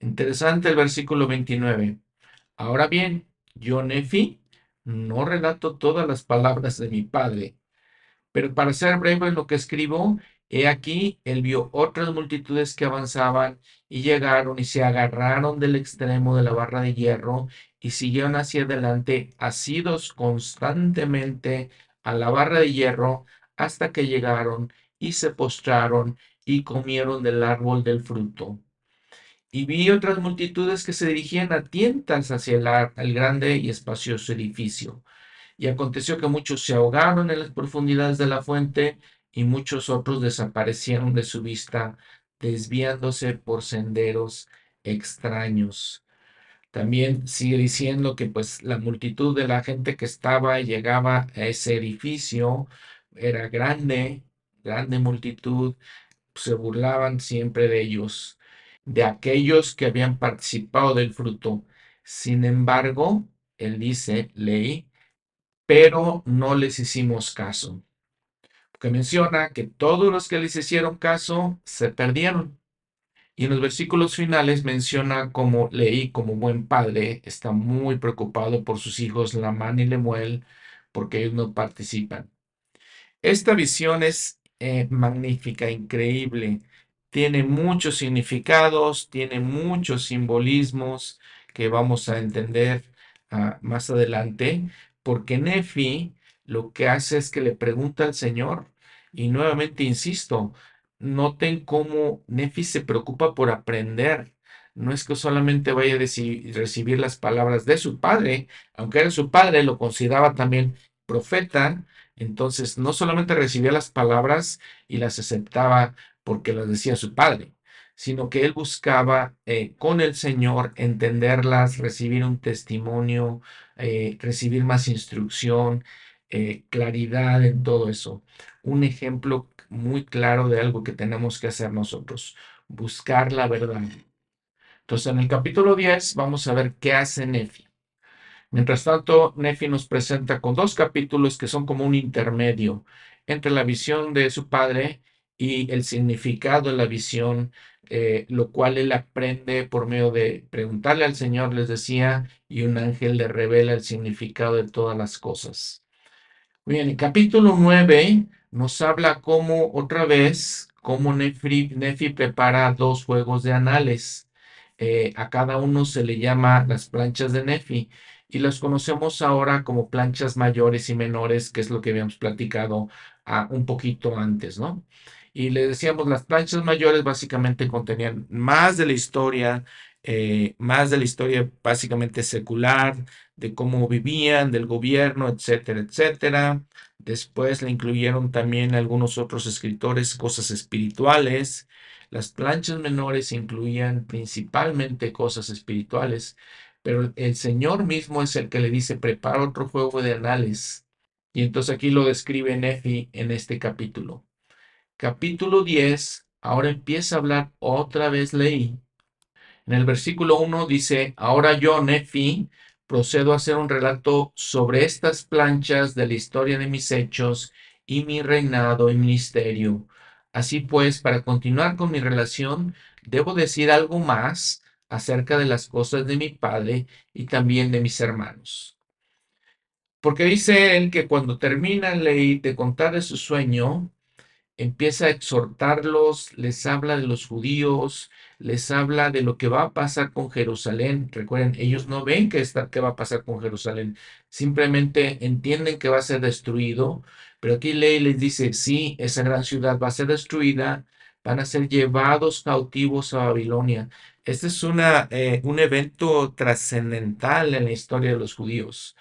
Interesante el versículo 29. Ahora bien, yo, Nefi, no relato todas las palabras de mi padre, pero para ser breve en lo que escribo, he aquí, él vio otras multitudes que avanzaban y llegaron y se agarraron del extremo de la barra de hierro y siguieron hacia adelante, asidos constantemente a la barra de hierro hasta que llegaron y se postraron y comieron del árbol del fruto. Y vi otras multitudes que se dirigían a tientas hacia el, el grande y espacioso edificio. Y aconteció que muchos se ahogaron en las profundidades de la fuente y muchos otros desaparecieron de su vista, desviándose por senderos extraños. También sigue diciendo que pues la multitud de la gente que estaba y llegaba a ese edificio era grande, grande multitud, se burlaban siempre de ellos, de aquellos que habían participado del fruto. Sin embargo, él dice, ley, pero no les hicimos caso. Porque menciona que todos los que les hicieron caso se perdieron. Y en los versículos finales menciona como leí como buen padre está muy preocupado por sus hijos Lamán y Lemuel porque ellos no participan. Esta visión es eh, magnífica, increíble. Tiene muchos significados, tiene muchos simbolismos que vamos a entender ah, más adelante, porque Nefi lo que hace es que le pregunta al Señor, y nuevamente insisto, noten cómo Nefi se preocupa por aprender. No es que solamente vaya a recibir las palabras de su padre, aunque era su padre, lo consideraba también profeta, entonces no solamente recibía las palabras y las aceptaba porque las decía su padre, sino que él buscaba eh, con el Señor entenderlas, recibir un testimonio, eh, recibir más instrucción, eh, claridad en todo eso. Un ejemplo muy claro de algo que tenemos que hacer nosotros, buscar la verdad. Entonces, en el capítulo 10 vamos a ver qué hace Nefi. Mientras tanto, Nefi nos presenta con dos capítulos que son como un intermedio entre la visión de su padre y el significado de la visión, eh, lo cual él aprende por medio de preguntarle al Señor, les decía, y un ángel le revela el significado de todas las cosas. Bien, el capítulo 9 nos habla cómo otra vez, cómo Nefi prepara dos juegos de anales. Eh, a cada uno se le llama las planchas de Nefi y las conocemos ahora como planchas mayores y menores, que es lo que habíamos platicado ah, un poquito antes, ¿no? Y le decíamos, las planchas mayores básicamente contenían más de la historia, eh, más de la historia básicamente secular, de cómo vivían, del gobierno, etcétera, etcétera. Después le incluyeron también algunos otros escritores, cosas espirituales. Las planchas menores incluían principalmente cosas espirituales, pero el Señor mismo es el que le dice, prepara otro juego de anales. Y entonces aquí lo describe Nefi en este capítulo. Capítulo 10, ahora empieza a hablar otra vez ley. En el versículo 1 dice, ahora yo, Nefi, procedo a hacer un relato sobre estas planchas de la historia de mis hechos y mi reinado y ministerio. Así pues, para continuar con mi relación, debo decir algo más acerca de las cosas de mi padre y también de mis hermanos. Porque dice él que cuando termina ley de contar de su sueño, empieza a exhortarlos, les habla de los judíos, les habla de lo que va a pasar con Jerusalén. Recuerden, ellos no ven qué, está, qué va a pasar con Jerusalén, simplemente entienden que va a ser destruido, pero aquí ley les dice, sí, esa gran ciudad va a ser destruida, van a ser llevados cautivos a Babilonia. Este es una, eh, un evento trascendental en la historia de los judíos.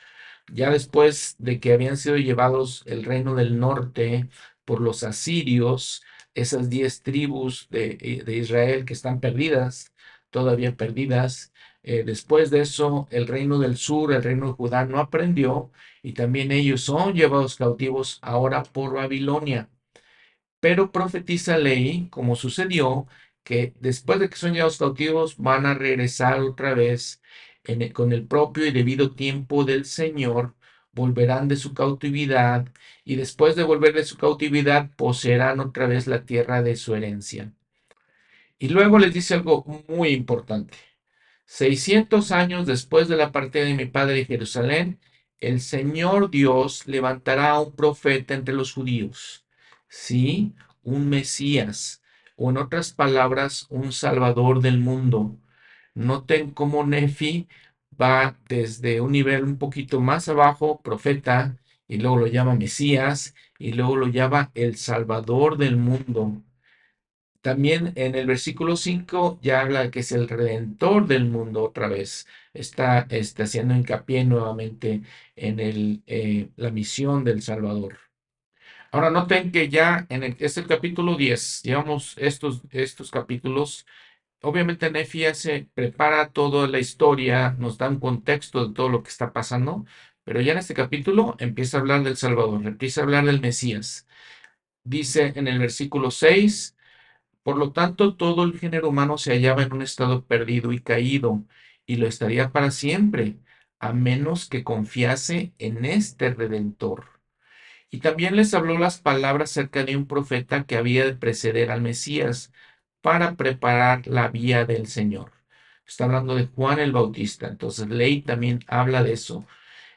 Ya después de que habían sido llevados el reino del norte por los asirios, esas diez tribus de, de Israel que están perdidas, todavía perdidas. Eh, después de eso, el reino del sur, el reino de Judá, no aprendió y también ellos son llevados cautivos ahora por Babilonia. Pero profetiza ley, como sucedió, que después de que son llevados cautivos van a regresar otra vez con el propio y debido tiempo del Señor, volverán de su cautividad y después de volver de su cautividad poseerán otra vez la tierra de su herencia. Y luego les dice algo muy importante. 600 años después de la partida de mi padre de Jerusalén, el Señor Dios levantará a un profeta entre los judíos. Sí, un Mesías, o en otras palabras, un Salvador del mundo. Noten cómo Nefi va desde un nivel un poquito más abajo, profeta, y luego lo llama Mesías, y luego lo llama el Salvador del mundo. También en el versículo 5 ya habla que es el redentor del mundo otra vez. Está, está haciendo hincapié nuevamente en el, eh, la misión del Salvador. Ahora noten que ya en el, es el capítulo 10, llevamos estos, estos capítulos. Obviamente Nefi se prepara toda la historia, nos da un contexto de todo lo que está pasando, pero ya en este capítulo empieza a hablar del Salvador, empieza a hablar del Mesías. Dice en el versículo 6, por lo tanto todo el género humano se hallaba en un estado perdido y caído, y lo estaría para siempre, a menos que confiase en este Redentor. Y también les habló las palabras cerca de un profeta que había de preceder al Mesías para preparar la vía del Señor. Está hablando de Juan el Bautista. Entonces, ley también habla de eso.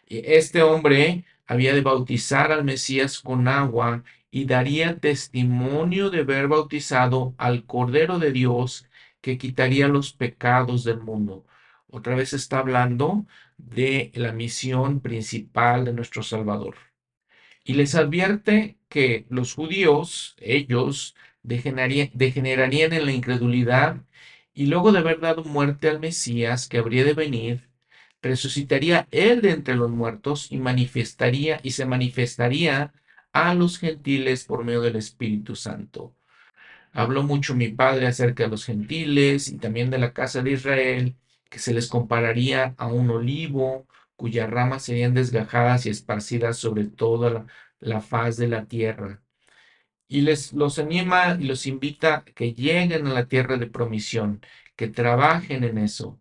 Este hombre había de bautizar al Mesías con agua y daría testimonio de haber bautizado al Cordero de Dios que quitaría los pecados del mundo. Otra vez está hablando de la misión principal de nuestro Salvador y les advierte que los judíos, ellos, degenerarían en la incredulidad y luego de haber dado muerte al Mesías que habría de venir, resucitaría él de entre los muertos y manifestaría y se manifestaría a los gentiles por medio del Espíritu Santo. Habló mucho mi padre acerca de los gentiles y también de la casa de Israel, que se les compararía a un olivo cuyas ramas serían desgajadas y esparcidas sobre toda la, faz de la tierra. Y les los anima y los invita a que lleguen a la tierra de promisión, que trabajen en eso.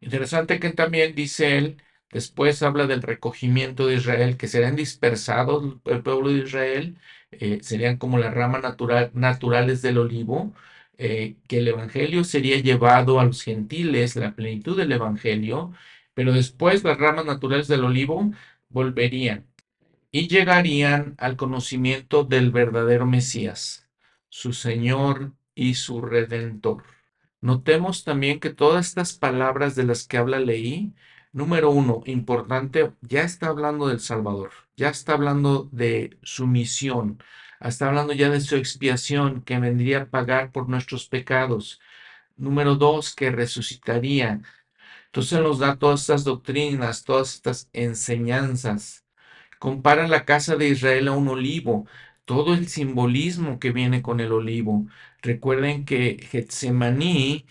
Interesante que también dice él, después habla del recogimiento de Israel, que serán dispersados el pueblo de Israel, eh, serían como las ramas natural, naturales del olivo, eh, que el Evangelio sería llevado a los gentiles, la plenitud del Evangelio, pero después las ramas naturales del olivo volverían y llegarían al conocimiento del verdadero Mesías, su Señor y su Redentor. Notemos también que todas estas palabras de las que habla Leí, número uno, importante, ya está hablando del Salvador, ya está hablando de su misión, está hablando ya de su expiación que vendría a pagar por nuestros pecados. Número dos, que resucitaría. Entonces nos da todas estas doctrinas, todas estas enseñanzas compara la casa de Israel a un olivo, todo el simbolismo que viene con el olivo. Recuerden que Getsemaní,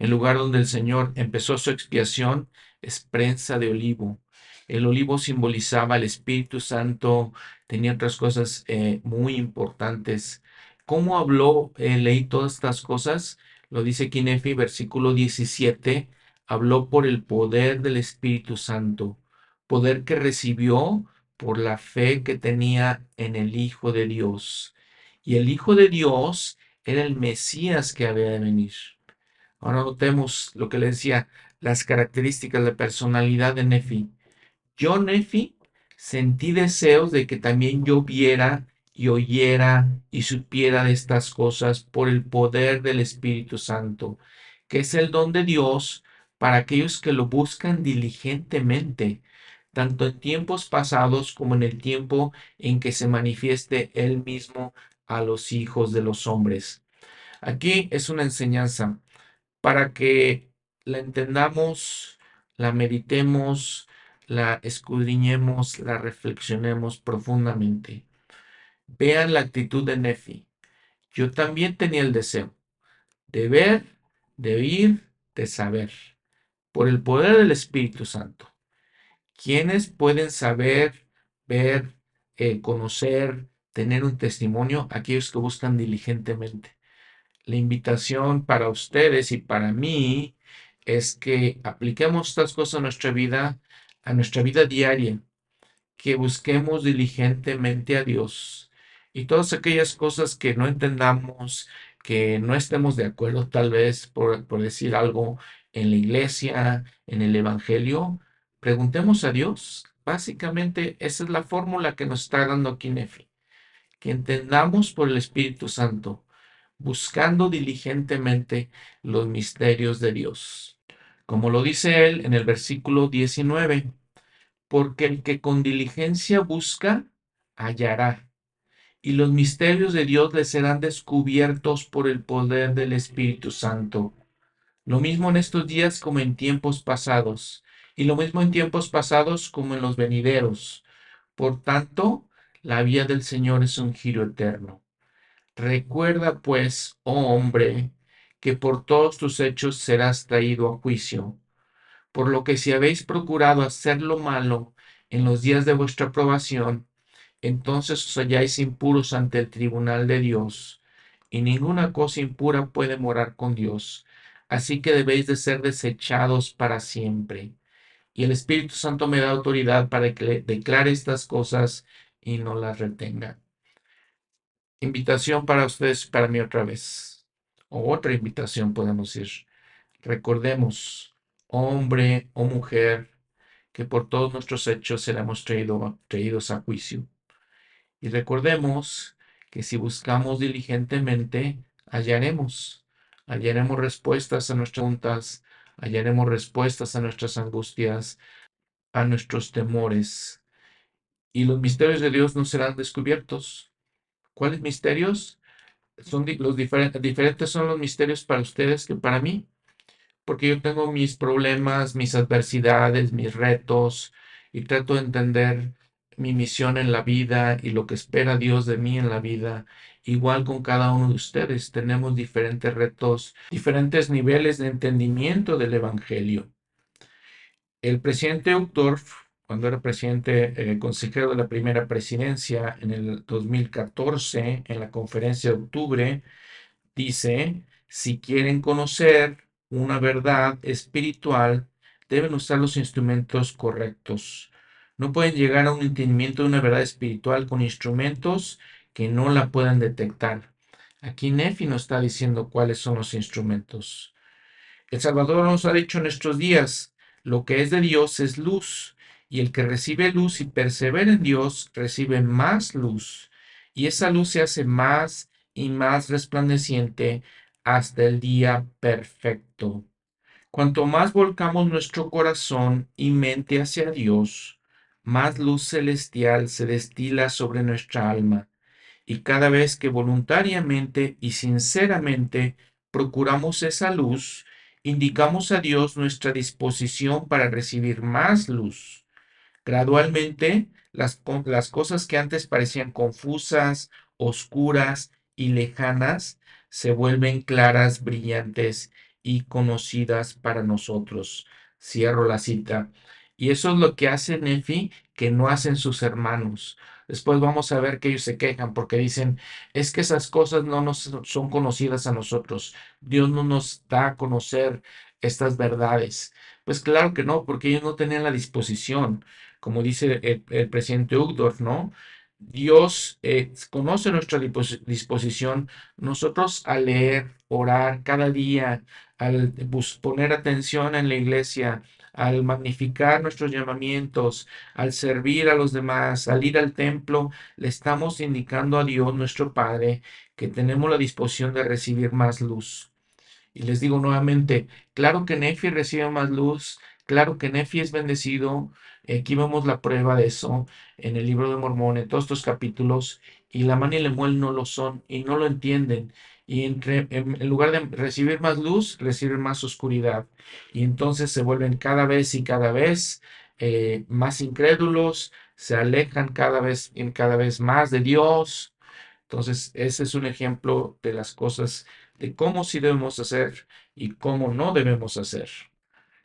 el lugar donde el Señor empezó su expiación, es prensa de olivo. El olivo simbolizaba el Espíritu Santo, tenía otras cosas eh, muy importantes. ¿Cómo habló, eh, leí todas estas cosas? Lo dice Kinefi, versículo 17, habló por el poder del Espíritu Santo, poder que recibió por la fe que tenía en el Hijo de Dios. Y el Hijo de Dios era el Mesías que había de venir. Ahora notemos lo que le decía, las características de personalidad de Nefi. Yo, Nefi, sentí deseos de que también yo viera y oyera y supiera de estas cosas por el poder del Espíritu Santo, que es el don de Dios para aquellos que lo buscan diligentemente tanto en tiempos pasados como en el tiempo en que se manifieste Él mismo a los hijos de los hombres. Aquí es una enseñanza para que la entendamos, la meditemos, la escudriñemos, la reflexionemos profundamente. Vean la actitud de Nefi. Yo también tenía el deseo de ver, de oír, de saber, por el poder del Espíritu Santo. ¿Quiénes pueden saber, ver, eh, conocer, tener un testimonio? Aquellos que buscan diligentemente. La invitación para ustedes y para mí es que apliquemos estas cosas a nuestra vida, a nuestra vida diaria, que busquemos diligentemente a Dios y todas aquellas cosas que no entendamos, que no estemos de acuerdo tal vez por, por decir algo en la iglesia, en el Evangelio, Preguntemos a Dios. Básicamente, esa es la fórmula que nos está dando aquí Nefi. Que entendamos por el Espíritu Santo, buscando diligentemente los misterios de Dios. Como lo dice él en el versículo 19, porque el que con diligencia busca, hallará, y los misterios de Dios le serán descubiertos por el poder del Espíritu Santo. Lo mismo en estos días como en tiempos pasados y lo mismo en tiempos pasados como en los venideros. Por tanto, la vía del Señor es un giro eterno. Recuerda, pues, oh hombre, que por todos tus hechos serás traído a juicio. Por lo que si habéis procurado hacer lo malo en los días de vuestra aprobación, entonces os halláis impuros ante el tribunal de Dios, y ninguna cosa impura puede morar con Dios. Así que debéis de ser desechados para siempre y el Espíritu Santo me da autoridad para que declare estas cosas y no las retenga. Invitación para ustedes, para mí otra vez. O otra invitación podemos ir. Recordemos, hombre o mujer, que por todos nuestros hechos seremos traído, traídos a juicio. Y recordemos que si buscamos diligentemente, hallaremos. Hallaremos respuestas a nuestras preguntas, hallaremos respuestas a nuestras angustias, a nuestros temores, y los misterios de Dios no serán descubiertos. ¿Cuáles misterios? Son los diferentes, diferentes son los misterios para ustedes que para mí, porque yo tengo mis problemas, mis adversidades, mis retos, y trato de entender mi misión en la vida y lo que espera Dios de mí en la vida. Igual con cada uno de ustedes, tenemos diferentes retos, diferentes niveles de entendimiento del Evangelio. El presidente Uchtdorf, cuando era presidente eh, consejero de la primera presidencia en el 2014, en la conferencia de octubre, dice, si quieren conocer una verdad espiritual, deben usar los instrumentos correctos. No pueden llegar a un entendimiento de una verdad espiritual con instrumentos que no la puedan detectar. Aquí Nefi nos está diciendo cuáles son los instrumentos. El Salvador nos ha dicho en estos días, lo que es de Dios es luz, y el que recibe luz y persevera en Dios recibe más luz, y esa luz se hace más y más resplandeciente hasta el día perfecto. Cuanto más volcamos nuestro corazón y mente hacia Dios, más luz celestial se destila sobre nuestra alma. Y cada vez que voluntariamente y sinceramente procuramos esa luz, indicamos a Dios nuestra disposición para recibir más luz. Gradualmente, las, cosas que antes parecían confusas, oscuras y lejanas se vuelven claras, brillantes y conocidas para nosotros. Cierro la cita. Y eso es lo que hace Nefi que no hacen sus hermanos. Después vamos a ver que ellos se quejan porque dicen, es que esas cosas no nos son conocidas a nosotros. Dios no nos da a conocer estas verdades. Pues claro que no, porque ellos no tenían la disposición, como dice el, presidente Ugdorf, ¿no? Dios eh, conoce nuestra disposición. Nosotros al leer, orar cada día, al poner atención en la iglesia, al magnificar nuestros llamamientos, al servir a los demás, al ir al templo, le estamos indicando a Dios, nuestro Padre, que tenemos la disposición de recibir más luz. Y les digo nuevamente, claro que Nefi recibe más luz, claro que Nefi es bendecido, Aquí vemos la prueba de eso en el libro de Mormón, en todos estos capítulos, y la man y Lemuel no lo son y no lo entienden. Y entre, en, lugar de recibir más luz, reciben más oscuridad. Y entonces se vuelven cada vez y cada vez eh, más incrédulos, se alejan cada vez, cada vez más de Dios. Entonces, ese es un ejemplo de las cosas, de cómo sí debemos hacer y cómo no debemos hacer.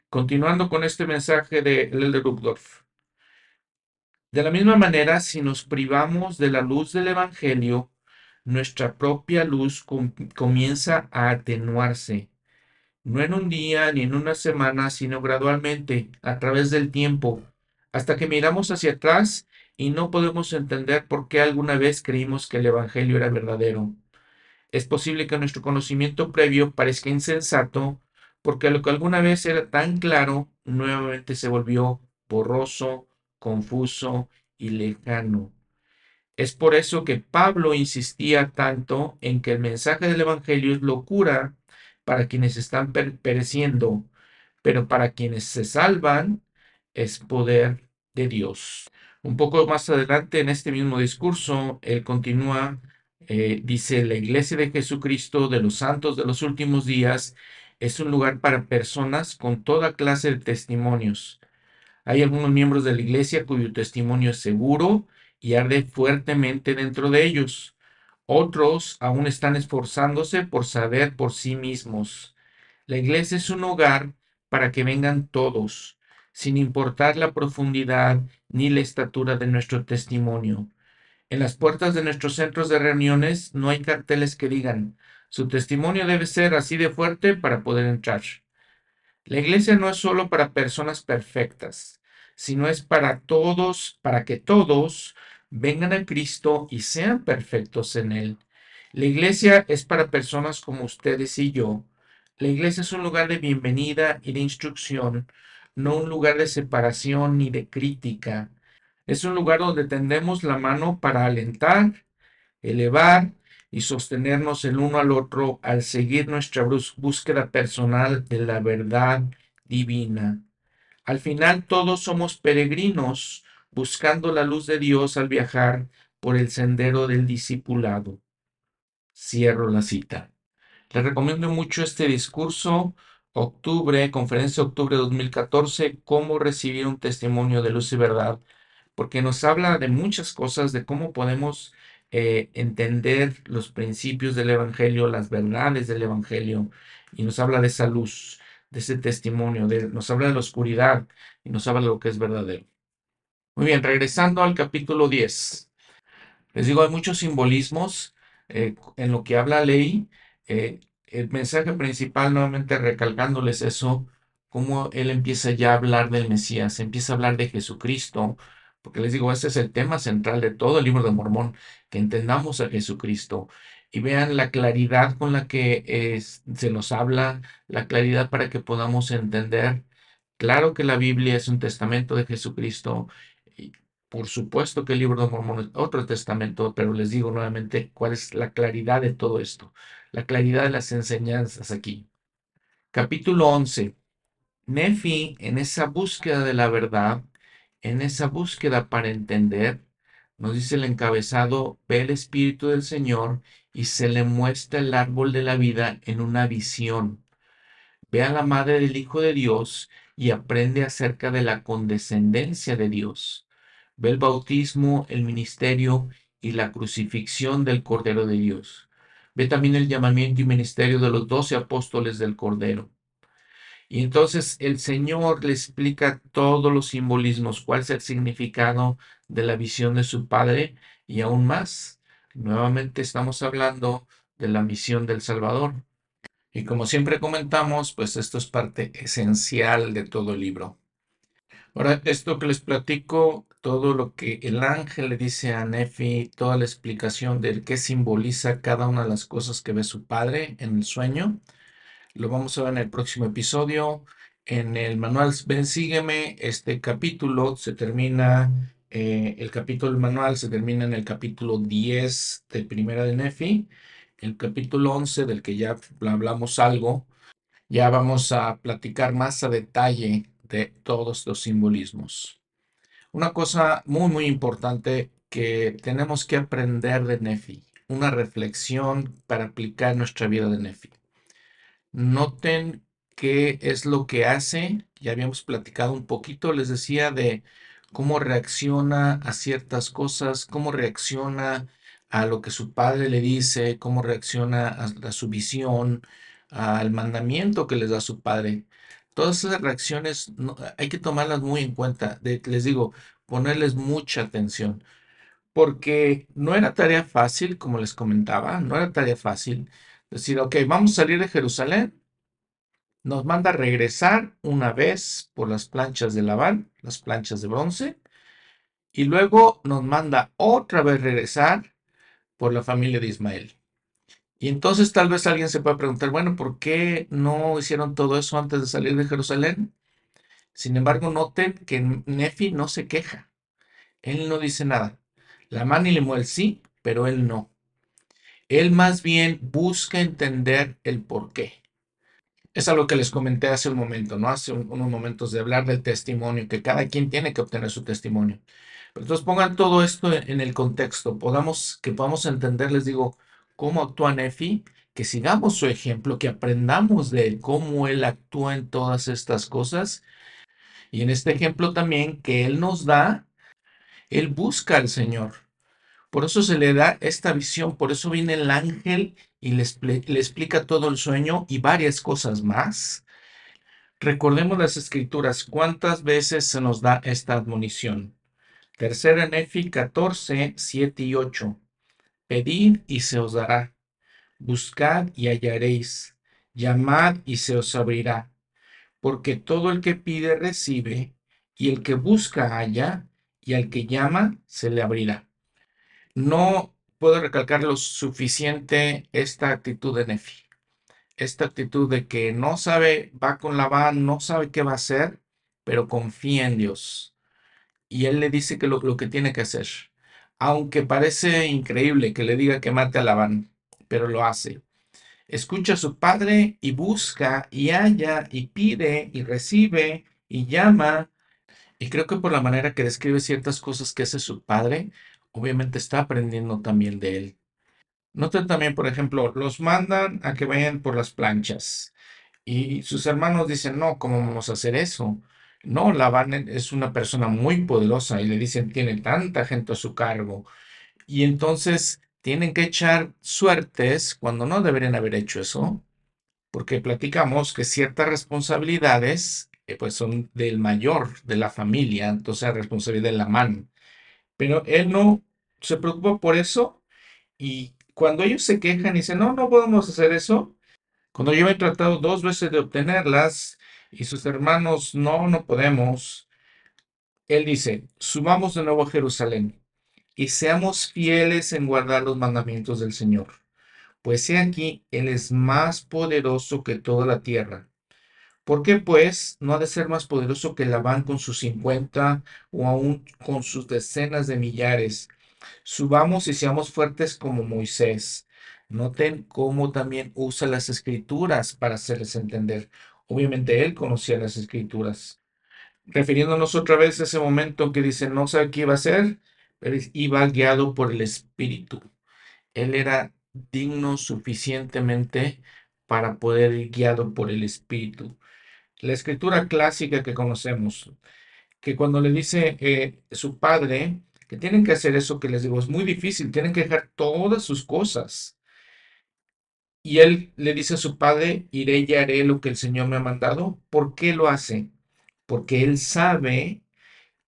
Continuando con este mensaje de Elder De la misma manera, si nos privamos de la luz del Evangelio, nuestra propia luz comienza a atenuarse, no en un día ni en una semana, sino gradualmente, a través del tiempo, hasta que miramos hacia atrás y no podemos entender por qué alguna vez creímos que el Evangelio era verdadero. Es posible que nuestro conocimiento previo parezca insensato porque lo que alguna vez era tan claro nuevamente se volvió borroso, confuso y lejano. Es por eso que Pablo insistía tanto en que el mensaje del Evangelio es locura para quienes están pereciendo, pero para quienes se salvan es poder de Dios. Un poco más adelante en este mismo discurso, él continúa, eh, dice, la iglesia de Jesucristo de los santos de los últimos días es un lugar para personas con toda clase de testimonios. Hay algunos miembros de la iglesia cuyo testimonio es seguro y arde fuertemente dentro de ellos. Otros aún están esforzándose por saber por sí mismos. La iglesia es un hogar para que vengan todos, sin importar la profundidad ni la estatura de nuestro testimonio. En las puertas de nuestros centros de reuniones no hay carteles que digan su testimonio debe ser así de fuerte para poder entrar. La iglesia no es solo para personas perfectas, sino es para todos, para que todos vengan a Cristo y sean perfectos en Él. La iglesia es para personas como ustedes y yo. La iglesia es un lugar de bienvenida y de instrucción, no un lugar de separación ni de crítica. Es un lugar donde tendemos la mano para alentar, elevar y sostenernos el uno al otro al seguir nuestra búsqueda personal de la verdad divina. Al final todos somos peregrinos buscando la luz de Dios al viajar por el sendero del discipulado. Cierro la cita. Les recomiendo mucho este discurso, octubre, conferencia de octubre de 2014, cómo recibir un testimonio de luz y verdad porque nos habla de muchas cosas, de cómo podemos eh, entender los principios del Evangelio, las verdades del Evangelio, y nos habla de esa luz, de ese testimonio, nos habla de la oscuridad y nos habla de lo que es verdadero. Muy bien, regresando al capítulo 10. Les digo, hay muchos simbolismos eh, en lo que habla ley. Eh, el mensaje principal, nuevamente recalcándoles eso, cómo él empieza ya a hablar del Mesías, empieza a hablar de Jesucristo, porque les digo, ese es el tema central de todo el libro de Mormón, que entendamos a Jesucristo y vean la claridad con la que se nos habla, la claridad para que podamos entender. Claro que la Biblia es un testamento de Jesucristo. Y por supuesto que el libro de Mormón es otro testamento, pero les digo nuevamente cuál es la claridad de todo esto, la claridad de las enseñanzas aquí. Capítulo 11. Nefi, en esa búsqueda de la verdad, en esa búsqueda para entender, nos dice el encabezado, ve el Espíritu del Señor y se le muestra el árbol de la vida en una visión. Ve a la madre del Hijo de Dios y aprende acerca de la condescendencia de Dios. Ve el bautismo, el ministerio y la crucifixión del Cordero de Dios. Ve también el llamamiento y ministerio de los doce apóstoles del Cordero. Y entonces el Señor le explica todos los simbolismos, cuál es el significado de la visión de su Padre y aún más. Nuevamente estamos hablando de la misión del Salvador. Y como siempre comentamos, pues esto es parte esencial de todo el libro. Ahora, esto que les platico, todo lo que el ángel le dice a Nefi, toda la explicación de qué simboliza cada una de las cosas que ve su padre en el sueño, lo vamos a ver en el próximo episodio. En el manual Ven Sígueme, este capítulo se termina, eh, el capítulo del manual se termina en el capítulo 10 de Primera de Nefi. El capítulo 11, del que ya hablamos algo, ya vamos a platicar más a detalle de todos los simbolismos. Una cosa muy, muy importante que tenemos que aprender de Nefi, una reflexión para aplicar nuestra vida de Nefi. Noten qué es lo que hace. Ya habíamos platicado un poquito, les decía, de cómo reacciona a ciertas cosas, cómo reacciona a lo que su padre le dice, cómo reacciona a, su visión, al mandamiento que les da su padre. Todas esas reacciones hay que tomarlas muy en cuenta. les digo, ponerles mucha atención. Porque no era tarea fácil, como les comentaba, no era tarea fácil decir, ok, vamos a salir de Jerusalén. Nos manda a regresar una vez por las planchas de Labán, las planchas de bronce, y luego nos manda otra vez regresar por la familia de Ismael. Y entonces tal vez alguien se pueda preguntar, bueno, ¿por qué no hicieron todo eso antes de salir de Jerusalén? Sin embargo, noten que Nefi no se queja. Él no dice nada. La mano y Lemuel sí, pero él no. Él más bien busca entender el por qué. Es algo que les comenté hace un momento, ¿no? Hace unos momentos de hablar del testimonio, que cada quien tiene que obtener su testimonio. Entonces pongan todo esto en el contexto, podamos, que podamos entender, les digo, cómo actúa Nefi, que sigamos su ejemplo, que aprendamos de cómo él actúa en todas estas cosas. Y en este ejemplo también que él nos da, él busca al Señor. Por eso se le da esta visión, por eso viene el ángel y le, explica todo el sueño y varias cosas más. Recordemos las escrituras, ¿cuántas veces se nos da esta admonición? Tercera Nefi 14, 7 y 8. Pedid y se os dará. Buscad y hallaréis. Llamad y se os abrirá. Porque todo el que pide recibe, y el que busca halla, y al que llama se le abrirá. No puedo recalcar lo suficiente esta actitud de Nefi. Esta actitud de que no sabe, va con la van, no sabe qué va a hacer, pero confía en Dios. Y él le dice que lo, que tiene que hacer. Aunque parece increíble que le diga que mate a Labán, pero lo hace. Escucha a su padre y busca y halla y pide y recibe y llama. Y creo que por la manera que describe ciertas cosas que hace su padre, obviamente está aprendiendo también de él. Noten también, por ejemplo, los mandan a que vayan por las planchas y sus hermanos dicen, no, ¿cómo vamos a hacer eso? No, Labán es una persona muy poderosa y le dicen, tiene tanta gente a su cargo. Y entonces tienen que echar suertes cuando no deberían haber hecho eso, porque platicamos que ciertas responsabilidades eh, pues son del mayor de la familia, entonces responsabilidad de la man. Pero él no se preocupa por eso y cuando ellos se quejan y dicen, no, no podemos hacer eso, cuando yo he tratado dos veces de obtenerlas y sus hermanos, no, no podemos, él dice, subamos de nuevo a Jerusalén y seamos fieles en guardar los mandamientos del Señor. Pues he aquí, Él es más poderoso que toda la tierra. ¿Por qué, pues, no ha de ser más poderoso que Labán con sus cincuenta o aún con sus decenas de millares? Subamos y seamos fuertes como Moisés. Noten cómo también usa las escrituras para hacerles entender. Obviamente él conocía las escrituras. Refiriéndonos otra vez a ese momento que dice, no sabe qué iba a hacer, pero iba guiado por el Espíritu. Él era digno suficientemente para poder ir guiado por el Espíritu. La escritura clásica que conocemos, que cuando le dice eh, su padre que tienen que hacer eso que les digo, es muy difícil, tienen que dejar todas sus cosas. Y él le dice a su padre, iré y haré lo que el Señor me ha mandado. ¿Por qué lo hace? Porque él sabe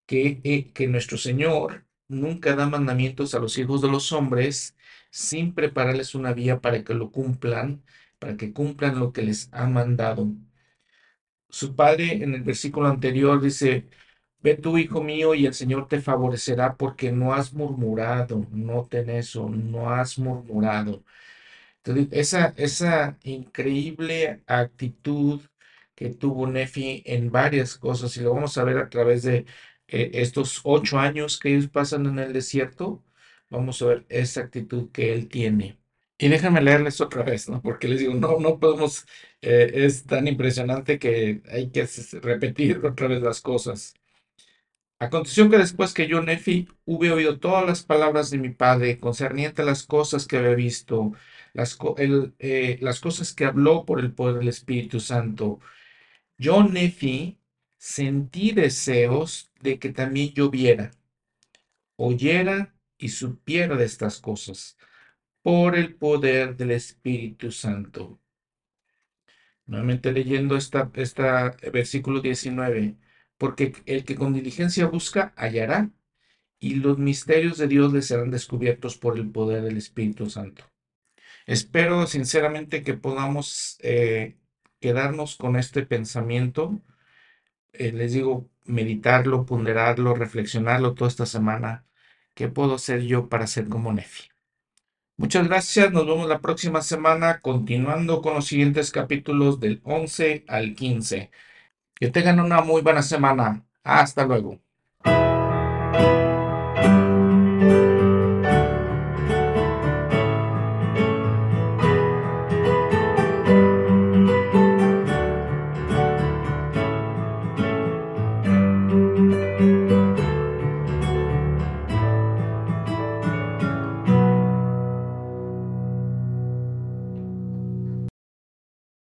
que, eh, que nuestro Señor nunca da mandamientos a los hijos de los hombres sin prepararles una vía para que lo cumplan, para que cumplan lo que les ha mandado. Su padre en el versículo anterior dice, Ve tú, hijo mío, y el Señor te favorecerá porque no has murmurado, no ten eso, no has murmurado. Esa, esa increíble actitud que tuvo Nefi en varias cosas, y lo vamos a ver a través de eh, estos ocho años que ellos pasan en el desierto, vamos a ver esa actitud que él tiene. Y déjenme leerles otra vez, ¿no? Porque les digo, no, no podemos, eh, es tan impresionante que hay que repetir otra vez las cosas. Aconteció que después que yo, Nefi, hube oído todas las palabras de mi padre concerniente a las cosas que había visto, las, eh, las cosas que habló por el poder del Espíritu Santo, yo, Nefi, sentí deseos de que también yo viera, oyera y supiera de estas cosas por el poder del Espíritu Santo. Nuevamente leyendo esta, esta versículo 19, porque el que con diligencia busca, hallará, y los misterios de Dios le serán descubiertos por el poder del Espíritu Santo. Espero sinceramente que podamos eh, quedarnos con este pensamiento. Eh, les digo, meditarlo, ponderarlo, reflexionarlo toda esta semana. ¿Qué puedo hacer yo para ser como Nefi? Muchas gracias, nos vemos la próxima semana continuando con los siguientes capítulos del 11 al 15. Que tengan una muy buena semana. Hasta luego.